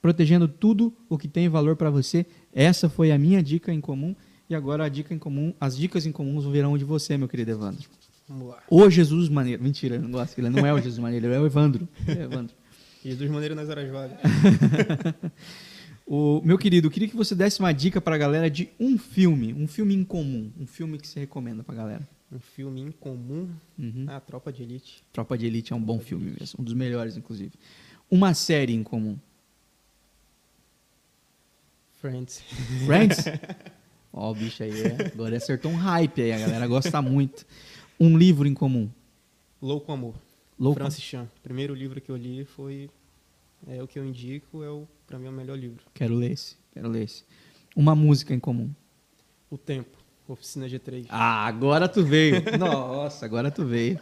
protegendo tudo o que tem valor para você. Essa foi a minha dica em comum. E agora a dica em comum, as dicas em comuns virão de você, meu querido Evandro. Vamos lá. O Jesus Maneiro. Mentira, não gosto. Ele não é o Jesus Maneiro, é o Evandro. É o Evandro. Jesus Maneiro nas horas vagas. O, meu querido, eu queria que você desse uma dica para a galera de um filme, um filme incomum, um filme que você recomenda para a galera. Um filme incomum. Uhum. Ah, Tropa de Elite. Tropa de Elite é um bom filme mesmo, um dos melhores, inclusive. Uma série incomum. Friends. Friends? Ó, o bicho aí, é, agora acertou um hype aí, a galera gosta muito. Um livro incomum. Louco Amor. Louco Francis Chan. O primeiro livro que eu li foi é o que eu indico, é o para mim é o melhor livro. Quero ler esse, quero ler esse. Uma música em comum. O Tempo, Oficina G3. Ah, agora tu veio. Nossa, agora tu veio.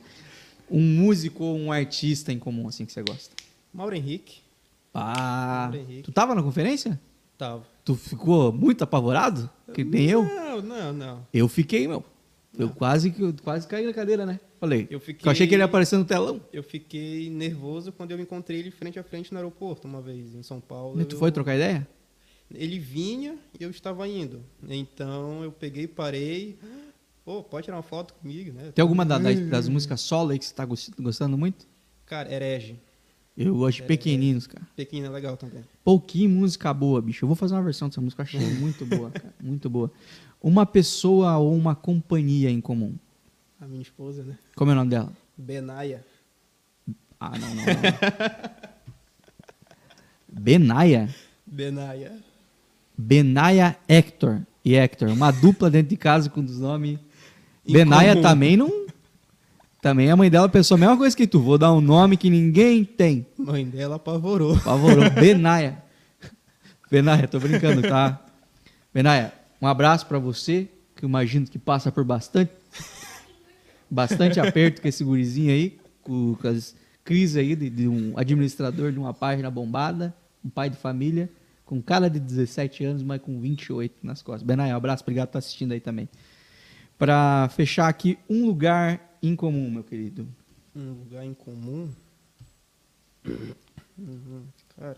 Um músico ou um artista em comum, assim, que você gosta? Mauro Henrique. Ah, Mauro Henrique. tu tava na conferência? Tava. Tu ficou muito apavorado? Que nem eu? Não, não, não. Eu fiquei, meu. Eu quase, que- eu quase caí na cadeira, né? Falei. Eu Eu, fiquei- achei que ele ia aparecer no telão. Eu fiquei nervoso quando eu encontrei ele frente a frente no aeroporto uma vez, em São Paulo. E tu Eu- foi trocar ideia? Ele vinha e eu estava indo. Então eu peguei, parei. Pô, pode tirar uma foto comigo, né? Tem alguma da- das, das músicas solo aí que você tá gos- gostando muito? Cara, herege. Eu gosto de pequeninos, cara. Pequeno é legal também. Pouquinho música boa, bicho. Eu vou fazer uma versão dessa música, eu achei muito boa, cara. Muito boa. Uma pessoa ou uma companhia em comum. A minha esposa, né? Como é o nome dela? Benaia. Ah, não, não, não. Benaia? Benaia. Benaia Hector e Hector. Uma dupla dentro de casa com os nomes. Benaia comum. também não. Também a mãe dela pensou a mesma coisa que tu. Vou dar um nome que ninguém tem. Mãe dela apavorou. Favorou. Benaia. Benaia, tô brincando, tá? Benaia, um abraço pra você, que eu imagino que passa por bastante bastante aperto com esse gurizinho aí, com, com as crises aí de, de um administrador de uma página bombada, um pai de família, com cara de 17 anos, mas com 28 nas costas. Benaia, um abraço, obrigado por estar assistindo aí também. Pra fechar aqui, um lugar em comum, meu querido. Um lugar em comum. Uhum, Cara.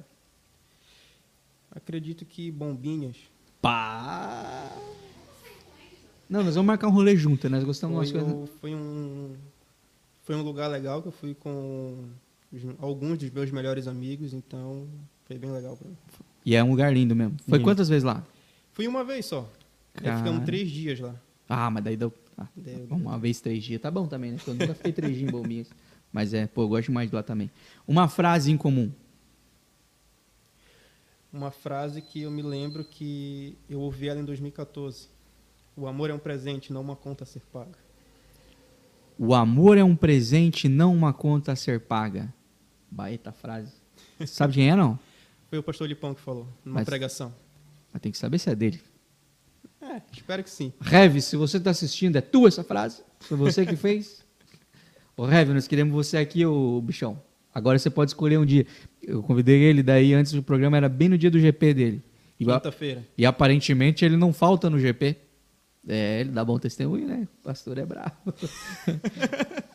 Acredito que bombinhas. Pá! Não, nós vamos marcar um rolê junto, né? nós gostamos Foi, umas coisas. foi um foi um lugar legal que eu fui com alguns dos meus melhores amigos, então foi bem legal pra mim. E é um lugar lindo mesmo. Foi Lindo. quantas vezes lá? Fui uma vez só. Cara. ficamos três dias lá. Ah, mas daí deu. ah, Deu, uma vez três dias. Tá bom também, né? Porque Eu nunca fiquei três dias em bombinhas. Mas é, pô, eu gosto demais de lá também. Uma frase em comum. Uma frase que eu me lembro que eu ouvi ela em 2014. O amor é um presente, não uma conta a ser paga. O amor é um presente, não uma conta a ser paga. Baita frase. Sabe de quem é, não? Foi o pastor Lipão que falou, numa Mas- pregação. Mas tem que saber se é dele. É, espero que sim. Rev, se você está assistindo, é tua essa frase? Foi você que fez? Ô, Rev, nós queremos você aqui, ô bichão. Agora você pode escolher um dia. Eu convidei ele, daí antes do programa era bem no dia do GP dele. Quinta-feira. e aparentemente ele não falta no GP. É, ele dá bom testemunho, né? O pastor é bravo.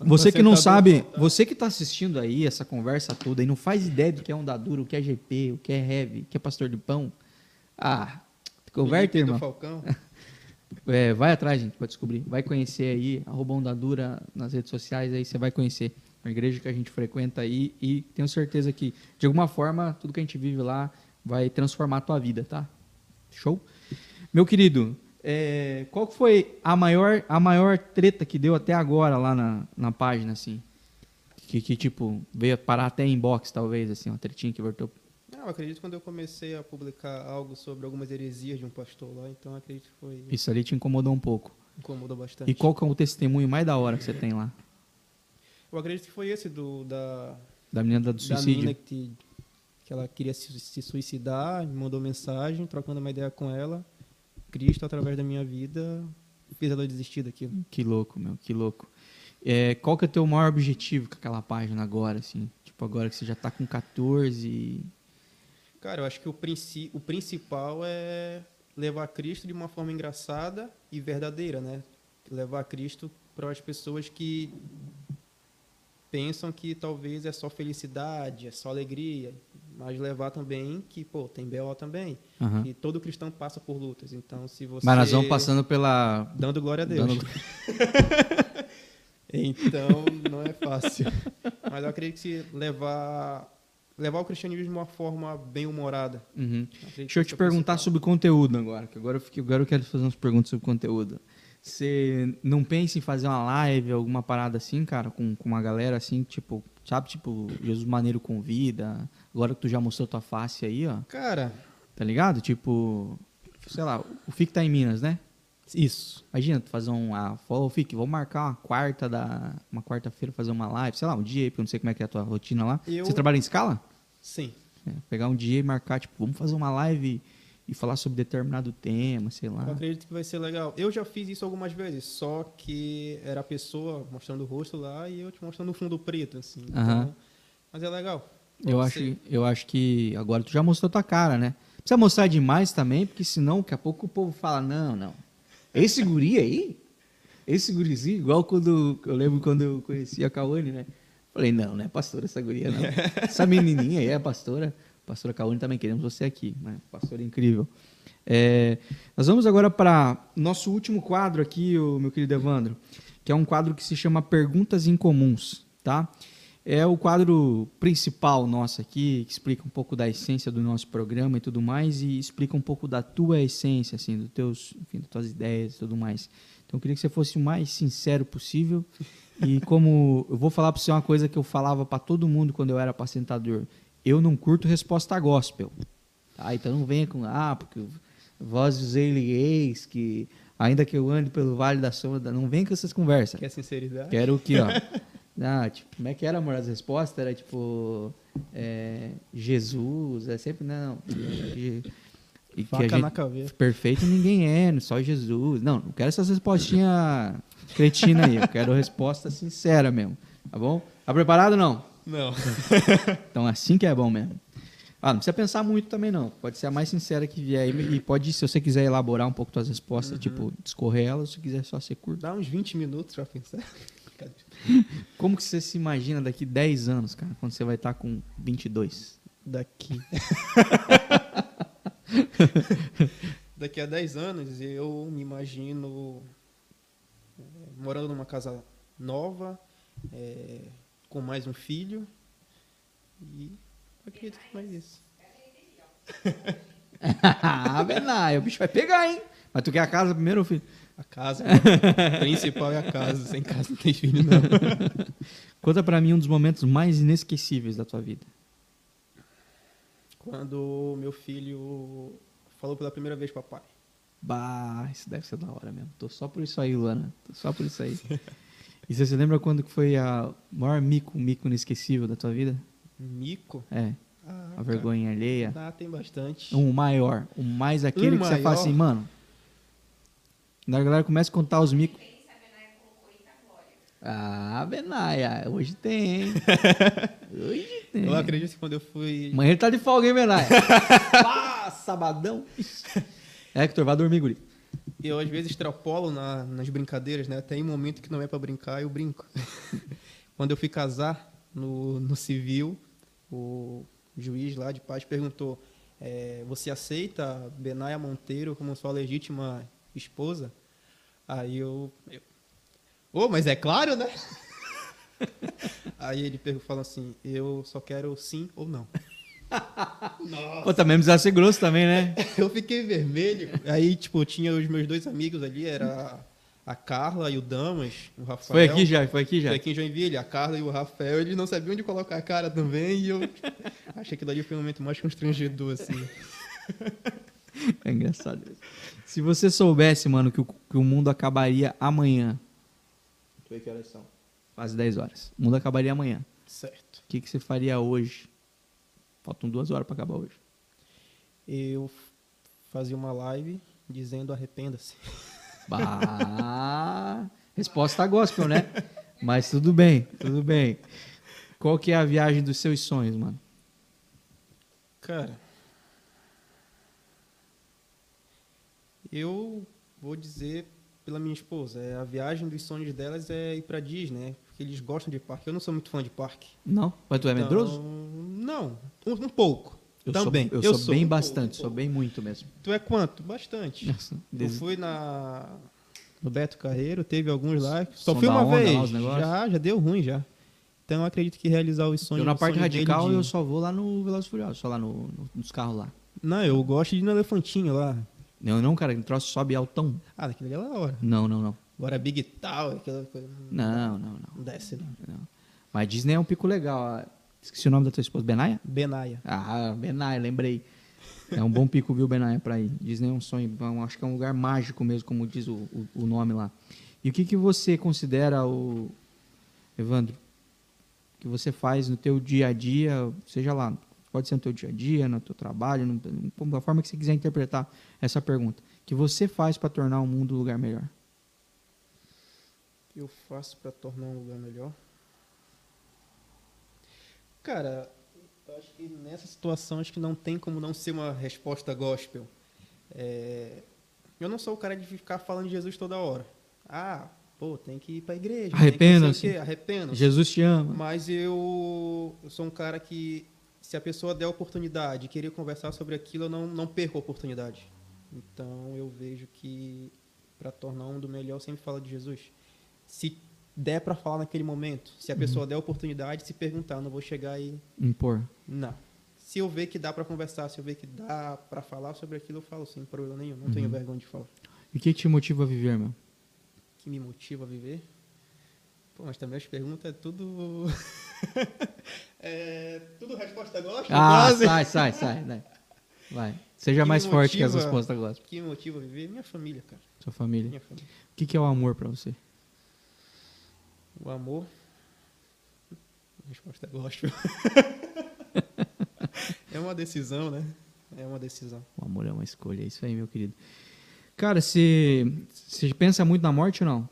Você que não sabe, você que está assistindo aí essa conversa toda e não faz ideia do que é onda dura, o que é GP, o que é Heavy, o que é pastor de pão. Ah, converte, irmão. Falcão. É, vai atrás, gente, para descobrir. Vai conhecer aí, arroba Onda Dura nas redes sociais, aí você vai conhecer a igreja que a gente frequenta aí e tenho certeza que, de alguma forma, tudo que a gente vive lá vai transformar a tua vida, tá? Show? Meu querido, é, qual foi a maior, a maior treta que deu até agora lá na, na página, assim? Que, que, tipo, veio parar até em inbox, talvez, assim, uma tretinha que voltou. Não, eu acredito que quando eu comecei a publicar algo sobre algumas heresias de um pastor lá, então acredito que foi Isso ali te incomodou um pouco. incomodou bastante. E qual que é o testemunho mais da hora que você tem lá? Eu acredito que foi esse do da Da menina do da suicídio? menina que, que ela queria se, se suicidar, me mandou mensagem, trocando uma ideia com ela. Cristo, através da minha vida, fez ela desistir daquilo. Que louco, meu, que louco. É, qual que é o teu maior objetivo com aquela página agora, assim? Tipo, agora que você já tá com 14 Cara, eu acho que o, princi o principal é levar Cristo de uma forma engraçada e verdadeira, né? Levar Cristo para as pessoas que pensam que talvez é só felicidade, é só alegria, mas levar também que, pô, tem BO também. Aham. E todo cristão passa por lutas. Então, se você Mas nós vamos passando pela... dando glória a Deus. Dando- Então, não é fácil. Mas eu acredito que se levar levar o cristianismo de uma forma bem humorada. Uhum. Deixa eu te perguntar principal. sobre conteúdo agora, que agora eu, fiquei, agora eu quero fazer umas perguntas sobre conteúdo. Você não pensa em fazer uma live, alguma parada assim, cara, com, com uma galera assim, tipo, sabe, tipo, Jesus Maneiro convida, agora que tu já mostrou tua face aí, ó, Cara, tá ligado? Tipo, sei lá, o FIC tá em Minas, né? isso. Imagina, tu fazer um. Ah, ô, Fique, vamos marcar uma quarta da. Uma quarta-feira fazer uma live, sei lá, um dia aí, porque eu não sei como é que é a tua rotina lá. Eu- Você trabalha em escala? Sim. É, pegar um dia e marcar, tipo, vamos fazer uma live e falar sobre determinado tema, sei lá. Eu acredito que vai ser legal. Eu já fiz isso algumas vezes, só que era a pessoa mostrando o rosto lá e eu te mostrando o fundo preto, assim. Aham. Então, mas é legal. Eu acho, eu acho que agora tu já mostrou tua cara, né? Precisa mostrar demais também, porque senão daqui a pouco o povo fala, não, não. Esse guri aí, esse gurizinho, igual quando, eu lembro quando eu conheci a Cauane, né? Falei, não, não é pastora essa guria, não. Essa menininha aí é pastora. Pastora Cauane também queremos você aqui, né? Pastora incrível. É, nós vamos agora para nosso último quadro aqui, o meu querido Evandro, que é um quadro que se chama Perguntas Incomuns, tá? É o quadro principal nosso aqui, que explica um pouco da essência do nosso programa e tudo mais, e explica um pouco da tua essência, assim, dos teus, enfim, das tuas ideias e tudo mais. Então eu queria que você fosse o mais sincero possível. E como eu vou falar para você uma coisa que eu falava para todo mundo quando eu era apacentador, eu não curto resposta gospel. Tá? Então não venha com, ah, porque vós os eis que ainda que eu ande pelo vale da sombra, não vem com essas conversas. Quer sinceridade? Quero o que, ó. Ah, tipo, como é que era, amor? As respostas era tipo é, Jesus, é sempre não. E que Faca a gente- na caveira. perfeito ninguém é, só Jesus. Não, não quero essas respostinhas cretinas aí. Eu quero resposta sincera mesmo. Tá bom? Tá preparado ou não? Não. Então assim que é bom mesmo. Ah, não precisa pensar muito também não. Pode ser a mais sincera que vier aí. E pode, se você quiser elaborar um pouco suas respostas, tipo, discorrer elas, se quiser só ser curto. Dá uns 20 minutos pra pensar. Como que você se imagina daqui 10 anos, cara, quando você vai estar com 22? Daqui. Daqui a 10 anos eu me imagino é, morando numa casa nova, é, com mais um filho. E acredito que mais isso. ah, Benai, o bicho vai pegar, hein? Mas tu quer a casa primeiro, filho? A casa. O principal é a casa. Sem casa não tem filho, não. Conta pra mim um dos momentos mais inesquecíveis da tua vida. Quando meu filho falou pela primeira vez papai. Bah, isso deve ser da hora mesmo. Tô só por isso aí, Luana. Tô só por isso aí. E você se lembra quando que foi a maior mico, mico inesquecível da tua vida? Mico? É, Ah, a vergonha alheia. Ah, tem bastante. Um maior, o mais aquele Um que você fala maior? assim, mano. Na galera começa a contar os micos. Ah, Benaia, hoje tem, hein? Hoje tem. Eu acredito que quando eu fui. Amanhã ele tá de folga, hein, Benaia? ah, sabadão. Hector, vai dormir, guri. Eu às vezes extrapolo na- nas brincadeiras, né? Tem um momento que não é pra brincar, eu brinco. Quando eu fui casar no, no civil, o juiz lá de paz perguntou: é, Você aceita Benaia Monteiro como sua legítima esposa? Aí eu. eu Ô, mas é claro, né? Aí ele falou assim: Eu só quero sim ou não. Pô, também precisa ser grosso também, né? Eu fiquei vermelho. Aí, tipo, tinha os meus dois amigos ali, era a Carla e o Damas, o Rafael. Foi aqui já, foi aqui já. Foi aqui em Joinville, a Carla e o Rafael, eles não sabiam onde colocar a cara também, e eu achei que aquilo ali foi o momento mais constrangedor, assim. É engraçado. isso. Se você soubesse, mano, que o, que o mundo acabaria amanhã. Ver que horas são. Quase 10 horas. O mundo acabaria amanhã. Certo. O que, que você faria hoje? Faltam duas horas pra acabar hoje. Eu fazia uma live dizendo arrependa-se. Bah, resposta gospel, né? Mas tudo bem, tudo bem. Qual que é a viagem dos seus sonhos, mano? Cara, eu vou dizer pela minha esposa, é, a viagem dos sonhos delas é ir pra Disney, né? Porque eles gostam de parque. Eu não sou muito fã de parque. Não? Mas tu é Então, medroso? Não, um, um pouco. Eu Também. Sou, eu, sou, bem um pouco, bastante, um sou pouco. bem muito mesmo. Tu é quanto? Bastante. Eu fui na no Beto Carreiro, teve alguns lá. Só Som fui uma onda vez. Já, já deu ruim já. Então eu acredito que realizar os sonhos Eu na parte radical eu só vou lá no Velozes e Furiosos, só lá no, no- nos carros lá. Não, eu gosto de ir no elefantinho lá. Não, não, cara, o troço sobe altão. Ah, daquele é da hora. Não, não, não. Agora Big Tower, aquela coisa. Não, não, não. Não desce, não. não. Mas Disney é um pico legal. Esqueci o nome da tua esposa, Benaia? Benaia. Ah, Benaia, lembrei. É um bom pico, viu, Benaia, pra ir. Disney é um sonho, é acho que é um lugar mágico mesmo, como diz o, o, o nome lá. E o que, que você considera, o Evandro, que você faz no teu dia a dia, seja lá, pode ser no teu dia a dia, no teu trabalho, no, da forma que você quiser interpretar essa pergunta, que você faz para tornar o mundo um lugar melhor? Eu faço pra tornar um lugar melhor? Cara, Eu acho que nessa situação acho que não tem como não ser uma resposta gospel. É, Eu não sou o cara de ficar falando de Jesus toda hora. Ah, pô, tem que ir igreja. não sei o Arrependa-se. Arrependa-se. Jesus te ama. Mas eu, eu sou um cara que, se a pessoa der a oportunidade e querer conversar sobre aquilo, eu não, não perco a oportunidade. Então eu vejo que, para tornar um do melhor, eu sempre fala de Jesus. Se der para falar naquele momento, se a pessoa der a oportunidade, se perguntar, eu não vou chegar e. Impor. Não. Se eu ver que dá para conversar, se eu ver que dá para falar sobre aquilo, eu falo sem problema nenhum. Não tenho vergonha de falar. E o que te motiva a viver, meu? que me motiva a viver? Pô, mas também as perguntas é tudo. é tudo resposta gosta? Ah, quase. sai, sai, sai. né? Vai. Seja Que mais me forte que as motiva- respostas gospel. que me motiva a viver? Minha família, cara. Sua família. Família. O que, que é o amor pra você? O amor. Resposta é gospel. é uma decisão, né? É uma decisão. O amor é uma escolha, é isso aí, meu querido. Cara, você pensa muito na morte ou não?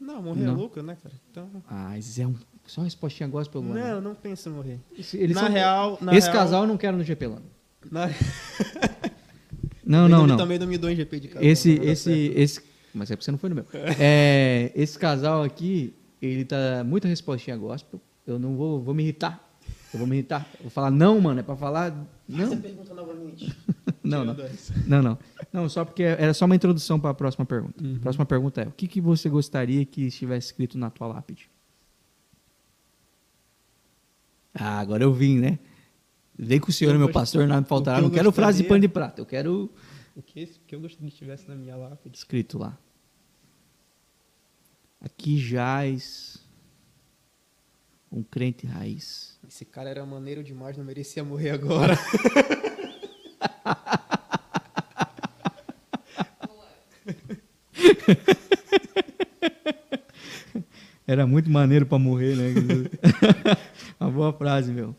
Não, morrer Não. é louco, né, cara? Então. Ah, mas é um, só uma respostinha gospel. Luana. Não, não penso em morrer. Eles na são- real. Na esse real, casal eu não quero no GP Lano. Na... Não, não, não. Também não me dou em GP de casal. Esse, esse, esse. Mas é porque você não foi no meu. É, esse casal aqui, ele tá muita respostinha gospel. Eu não vou, vou me irritar. Eu vou me irritar. Eu vou falar, não, mano, é pra falar. Não, Você pergunta novamente. não, não. Não, não. Não, só porque era só uma introdução para a próxima pergunta. Uhum. A próxima pergunta é: o que, que você gostaria que estivesse escrito na tua lápide? Ah, agora eu vim, né? Vem com o senhor, Eu meu gost- pastor, nada me faltará. que Não quero frase de gostaria- pano de prata, eu quero O que, que eu gostaria que tivesse na minha lápide? escrito lá. Aqui jaz um crente raiz. Esse cara era maneiro demais, não merecia morrer agora. Era muito maneiro pra morrer, né? Boa frase, meu.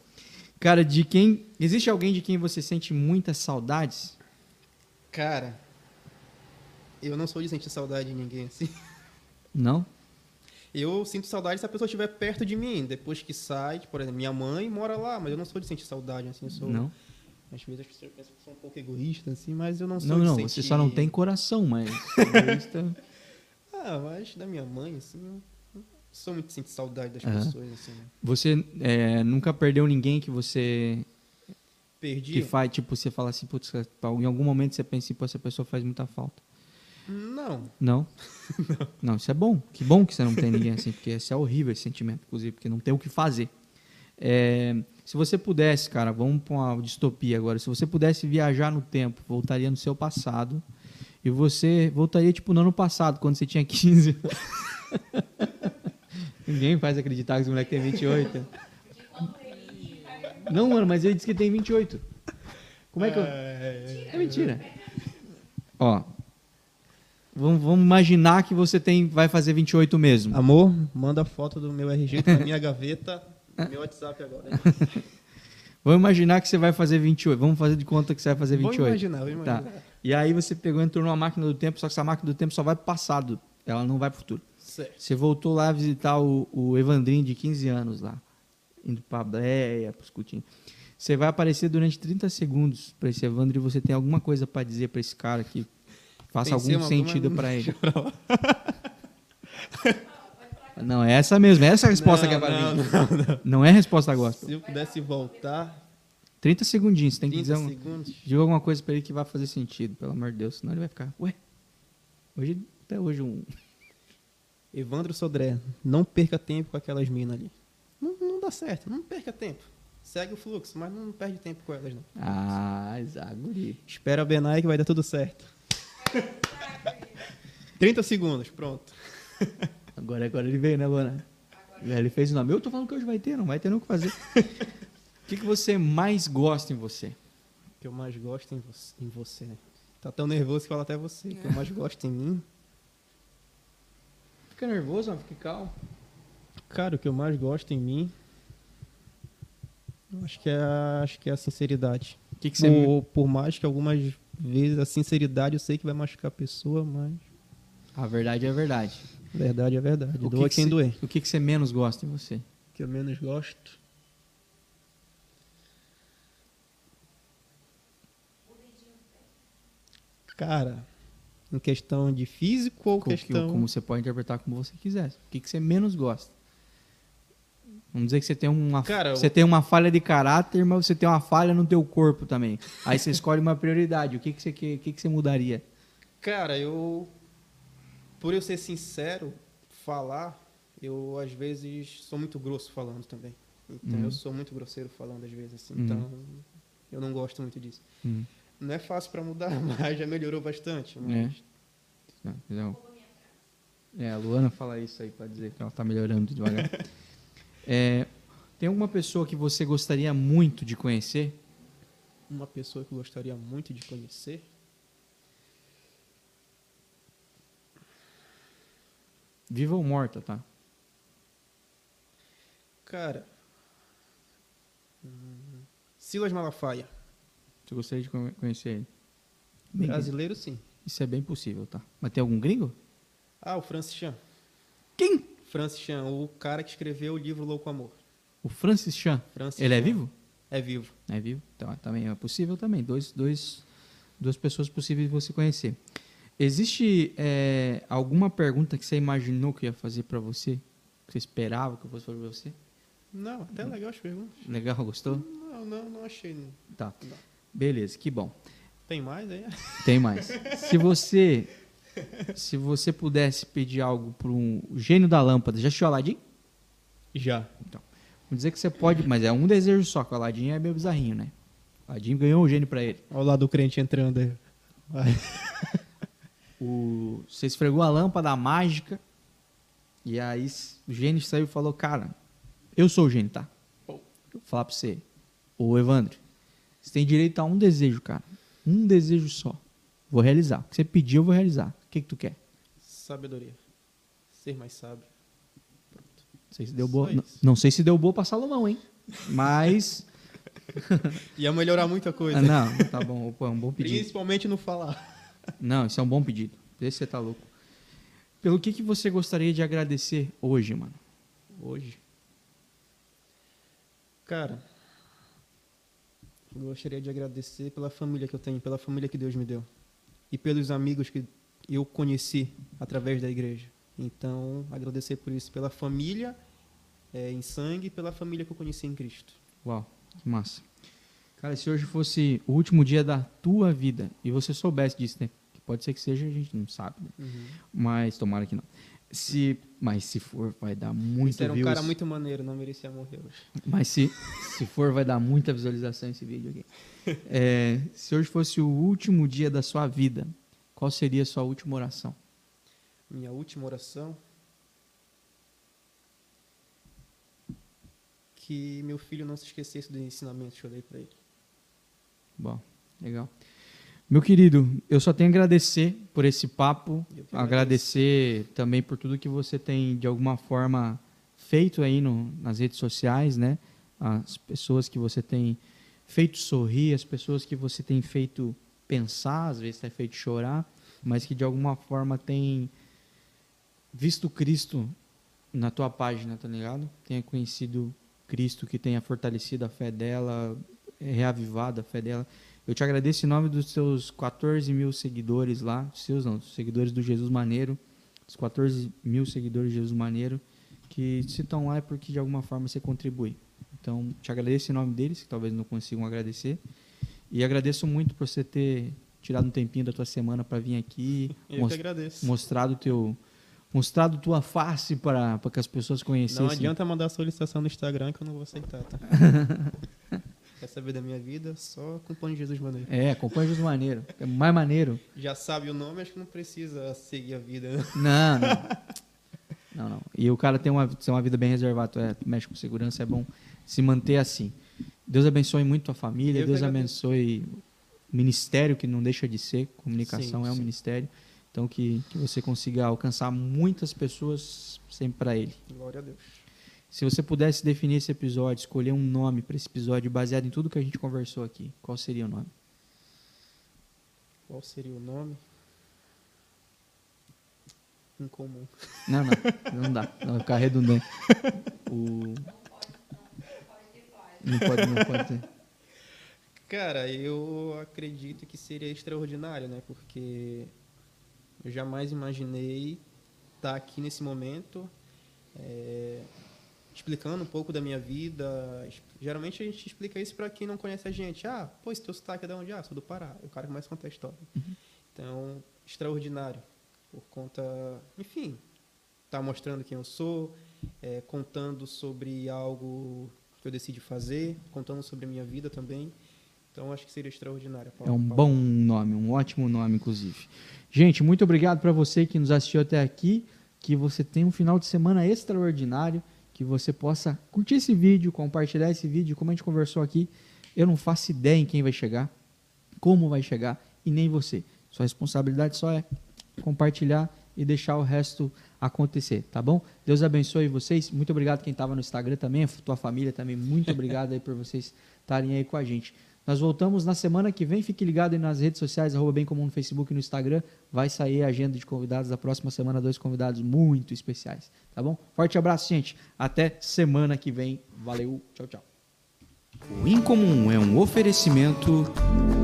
Cara, de quem. Existe alguém de quem você sente muitas saudades? Cara, eu não sou de sentir saudade de ninguém assim. Não? Eu sinto saudade se a pessoa estiver perto de mim. Depois que sai, por exemplo, minha mãe mora lá, mas eu não sou de sentir saudade, assim, eu sou. Não? Às vezes as pessoas pensam que sou um pouco egoísta, assim, mas eu não sou Não, não, sentir... você só não tem coração, mas. egoísta- Ah, mas da minha mãe, assim, eu sou muito de sentir saudade das Aham. pessoas, assim. né? você é, nunca perdeu ninguém que você. Perdi? Que faz, tipo, você fala assim, putz, em algum momento você pensa assim, pô, essa pessoa faz muita falta. Não. Não? não. isso é bom. Que bom que você não tem ninguém assim, porque esse é horrível esse sentimento, inclusive, porque não tem o que fazer. É, se você pudesse, cara, vamos para uma distopia agora. Se você pudesse viajar no tempo, voltaria no seu passado e você voltaria tipo no ano passado, quando você tinha 15. Ninguém faz acreditar que esse moleque tem 28. Não, mano, mas ele disse que tem 28. Como é que eu. É mentira. Ó. Vamos, vamos imaginar que você tem, vai fazer 28 mesmo. Amor, manda foto do meu RG na minha gaveta, no meu WhatsApp agora. Vamos imaginar que você vai fazer 28. Vamos fazer de conta que você vai fazer 28. Vou imaginar, vou Tá. imaginar. E aí você pegou e entrou numa máquina do tempo, só que essa máquina do tempo só vai pro passado. Ela não vai pro futuro. Certo. Você voltou lá a visitar o, o Evandrinho de 15 anos lá. Indo pra Bleia, pros cutinhos. Você vai aparecer durante 30 segundos pra esse Evandro e você tem alguma coisa pra dizer pra esse cara que faça Pensei algum sentido pra ele. Não, é essa mesmo. É essa a resposta Não, que é pra não, mim. Não, é resposta gospel. Se eu pudesse voltar 30 segundinhos. Você tem que 30 dizer um, segundos, diga alguma coisa pra ele que vai fazer sentido, pelo amor de Deus. Senão ele vai ficar, ué, hoje, até hoje um... Evandro Sodré, não perca tempo com aquelas minas ali. Não, não dá certo, não perca tempo. Segue o fluxo, mas não perde tempo com elas, não. Ah, Zaguri. Espera a Benai que vai dar tudo certo. 30 segundos, pronto. Agora, agora ele veio, né, Luana? Ele fez o nome. Eu tô falando que hoje vai ter, não vai ter nem o que fazer. O que, que você mais gosta em você? O que eu mais gosto em você, em você, né? Tá tão nervoso que fala até você. O que eu mais gosto em mim. Fica nervoso, mano. Fica calmo. Cara, o que eu mais gosto em mim. Acho que é a, acho que é a sinceridade. Que que você... por, por mais que algumas vezes a sinceridade eu sei que vai machucar a pessoa, mas. A verdade é a verdade. Verdade é verdade. O Doa que quem cê, doer. O que, que você menos gosta em você? O que eu menos gosto? Cara, em questão de físico ou Co- que- questão... Como você pode interpretar como você quiser. O que, que você menos gosta? Vamos dizer que você tem uma Cara, você eu- tem uma falha de caráter, mas você tem uma falha no teu corpo também. Aí você escolhe uma prioridade. O que, que você que, que, que você mudaria? Cara, eu... Por eu ser sincero, falar, eu às vezes sou muito grosso falando também. Então Uhum. eu sou muito grosseiro falando às vezes, assim. Uhum. Então eu não gosto muito disso. Hum. Não é fácil pra mudar, mas já melhorou bastante. Mas... Não. É, a Luana fala isso aí pra dizer que ela tá melhorando devagar. É, tem alguma pessoa que você gostaria muito de conhecer? Uma pessoa que eu gostaria muito de conhecer. Viva ou morta, tá? Cara. hum, Silas Malafaia. Você gostaria de conhe- conhecer ele? Bem, Brasileiro, sim. Isso é bem possível, tá? Mas tem algum gringo? Ah, o Francis Chan. Quem? Francis Chan, o cara que escreveu o livro Louco Amor. O Francis Chan. Francis Ele é Chan. vivo? É vivo. É vivo? Então, também é possível também. Dois, dois, duas pessoas possíveis de você conhecer. Existe é, alguma pergunta que você imaginou que ia fazer pra você? Que você esperava que eu fosse fazer pra você? Não, até legal as perguntas. Legal, gostou? Não, não, não achei. Tá. Não. Beleza, que bom. Tem mais aí? Tem mais. Se você se você pudesse pedir algo para um gênio da lâmpada, já assistiu Aladdin? Já. Vamos dizer que você pode, mas é um desejo só, que o Aladdin é meio bizarrinho, né? O Aladdin ganhou o gênio para ele. Olha lá do crente entrando aí. O, você esfregou a lâmpada mágica e aí o gênio saiu e falou, cara, eu sou o gênio, tá? Vou falar pra você. Ô, Evandro, você tem direito a um desejo, cara. Um desejo só. Vou realizar. O que você pediu, eu vou realizar. O que, que tu quer? Sabedoria. Ser mais sábio. Pronto. Não sei se deu boa. Não, não sei se deu boa pra Salomão, hein? Mas. Ia melhorar muita coisa. Ah, não, tá bom. Pô, é um bom pedido. Principalmente no falar. Não, isso é um bom pedido. Esse você tá louco. Pelo que, que você gostaria de agradecer hoje, mano? Hoje. Cara, eu gostaria de agradecer pela família que eu tenho, pela família que Deus me deu. E pelos amigos que eu conheci através da igreja. Então, agradecer por isso, pela família eh, em sangue e pela família que eu conheci em Cristo. Uau, que massa. Cara, se hoje fosse o último dia da tua vida e você soubesse disso, né? Que pode ser que seja, a gente não sabe, né? Mas tomara que não. Se, mas se for, vai dar muito Esse era um views. cara muito maneiro, não merecia morrer hoje. Mas se, se for, vai dar muita visualização esse vídeo aqui. É, se hoje fosse o último dia da sua vida, qual seria a sua última oração? Minha última oração. Que meu filho não se esquecesse dos ensinamentos que eu dei para ele. Bom, legal. Meu querido, eu só tenho a agradecer por esse papo, agradecer também por tudo que você tem de alguma forma feito aí no, nas redes sociais, né? As pessoas que você tem feito sorrir, as pessoas que você tem feito pensar, às vezes tem feito chorar, mas que de alguma forma tem visto Cristo na tua página, tá ligado? Tenha conhecido Cristo, que tenha fortalecido a fé dela, reavivado a fé dela. Eu te agradeço em nome dos seus 14 mil seguidores lá, seus não, dos seguidores do Jesus Maneiro, os 14 mil seguidores do Jesus Maneiro, que se estão lá é porque de alguma forma você contribui. Então, te agradeço em nome deles, que talvez não consigam agradecer. E agradeço muito por você ter tirado um tempinho da tua semana para vir aqui, Eu mos- que agradeço. mostrado teu mostrado tua face para para que as pessoas conhecessem. Não adianta mandar solicitação no Instagram que eu não vou aceitar, tá? Saber da minha vida? Só acompanhe Jesus Maneiro. É, acompanha Jesus Maneiro. É mais maneiro. Já sabe o nome, acho que não precisa seguir a vida. né? Não, não. Não, não. E o cara tem uma, tem uma vida bem reservada, é, mexe com segurança, é bom se manter assim. Deus abençoe muito tua família, Eu Deus abençoe o ministério, que não deixa de ser, comunicação Sim, é um sim. ministério. Então, que, que você consiga alcançar muitas pessoas sempre para Ele. Glória a Deus. Se você pudesse definir esse episódio, escolher um nome para esse episódio baseado em tudo que a gente conversou aqui, qual seria o nome? Qual seria o nome? Incomum. Não, não, não dá. Não, vai ficar redundante. O... Não pode, não pode ter. Cara, eu acredito que seria extraordinário, né? Porque eu jamais imaginei estar aqui nesse momento, é, explicando um pouco da minha vida. Geralmente a gente explica isso para quem não conhece a gente. Ah, pô, esse teu sotaque é de onde? Ah, sou do Pará. O cara começa a contar a história. Uhum. Então, extraordinário. Por conta, enfim, tá mostrando quem eu sou, é, contando sobre algo que eu decidi fazer, contando sobre a minha vida também. Então acho que seria extraordinário. É um bom nome, um ótimo nome, inclusive. Gente, muito obrigado para você que nos assistiu até aqui. Que você tenha um final de semana extraordinário. Que você possa curtir esse vídeo, compartilhar esse vídeo. Como a gente conversou aqui, eu não faço ideia em quem vai chegar, como vai chegar e nem você. Sua responsabilidade só é compartilhar e deixar o resto acontecer, tá bom? Deus abençoe vocês. Muito obrigado quem estava no Instagram também, a tua família também. Muito obrigado aí por vocês estarem aí com a gente. Nós voltamos na semana que vem. Fique ligado aí nas redes sociais, arroba bem comum no Facebook e no Instagram. Vai sair a agenda de convidados da próxima semana, dois convidados muito especiais. Tá bom? Forte abraço, gente. Até semana que vem. Valeu. Tchau, tchau. O Incomum é um oferecimento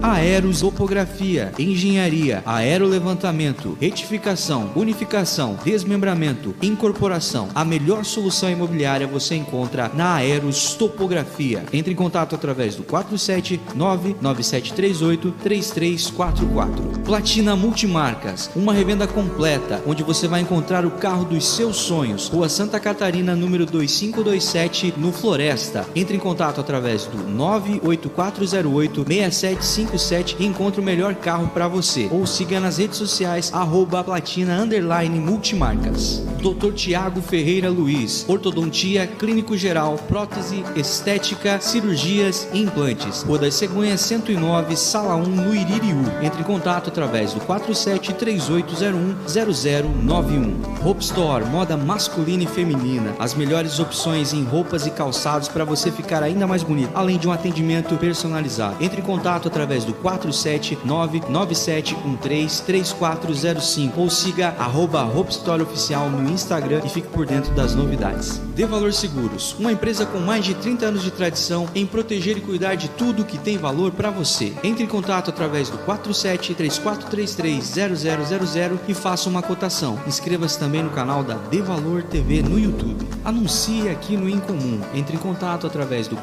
aerosopografia, engenharia, aerolevantamento, retificação, unificação, desmembramento, incorporação. A melhor solução imobiliária você encontra na Aeros Topografia. Entre em contato através do 479-9738-3344. Platina Multimarcas, uma revenda completa onde você vai encontrar o carro dos seus sonhos. Rua Santa Catarina, número 2527, no Floresta. Entre em contato através do 98408 6757 e encontre o melhor carro para você. Ou siga nas redes sociais arroba platina underline multimarcas. Dr. Tiago Ferreira Luiz, ortodontia, clínico geral, prótese, estética, cirurgias e implantes. Rua das Cegonhas 109, sala 1, no Iririú. Entre em contato através do 4738010091. Hope Store, moda masculina e feminina. As melhores opções em roupas e calçados para você ficar ainda mais bonito, além de um atendimento personalizado. Entre em contato através do 47997133405 ou siga arroba Oficial no Instagram e fique por dentro das novidades. De Valor Seguros, uma empresa com mais de 30 anos de tradição em proteger e cuidar de tudo que tem valor para você. Entre em contato através do 4734330000 e faça uma cotação. Inscreva-se também no canal da De Valor TV no YouTube. Anuncie aqui no Incomum. Entre em contato através do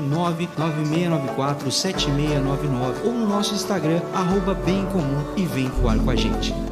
47996947699 ou no nosso Instagram arroba bem comum e vem voar com a gente.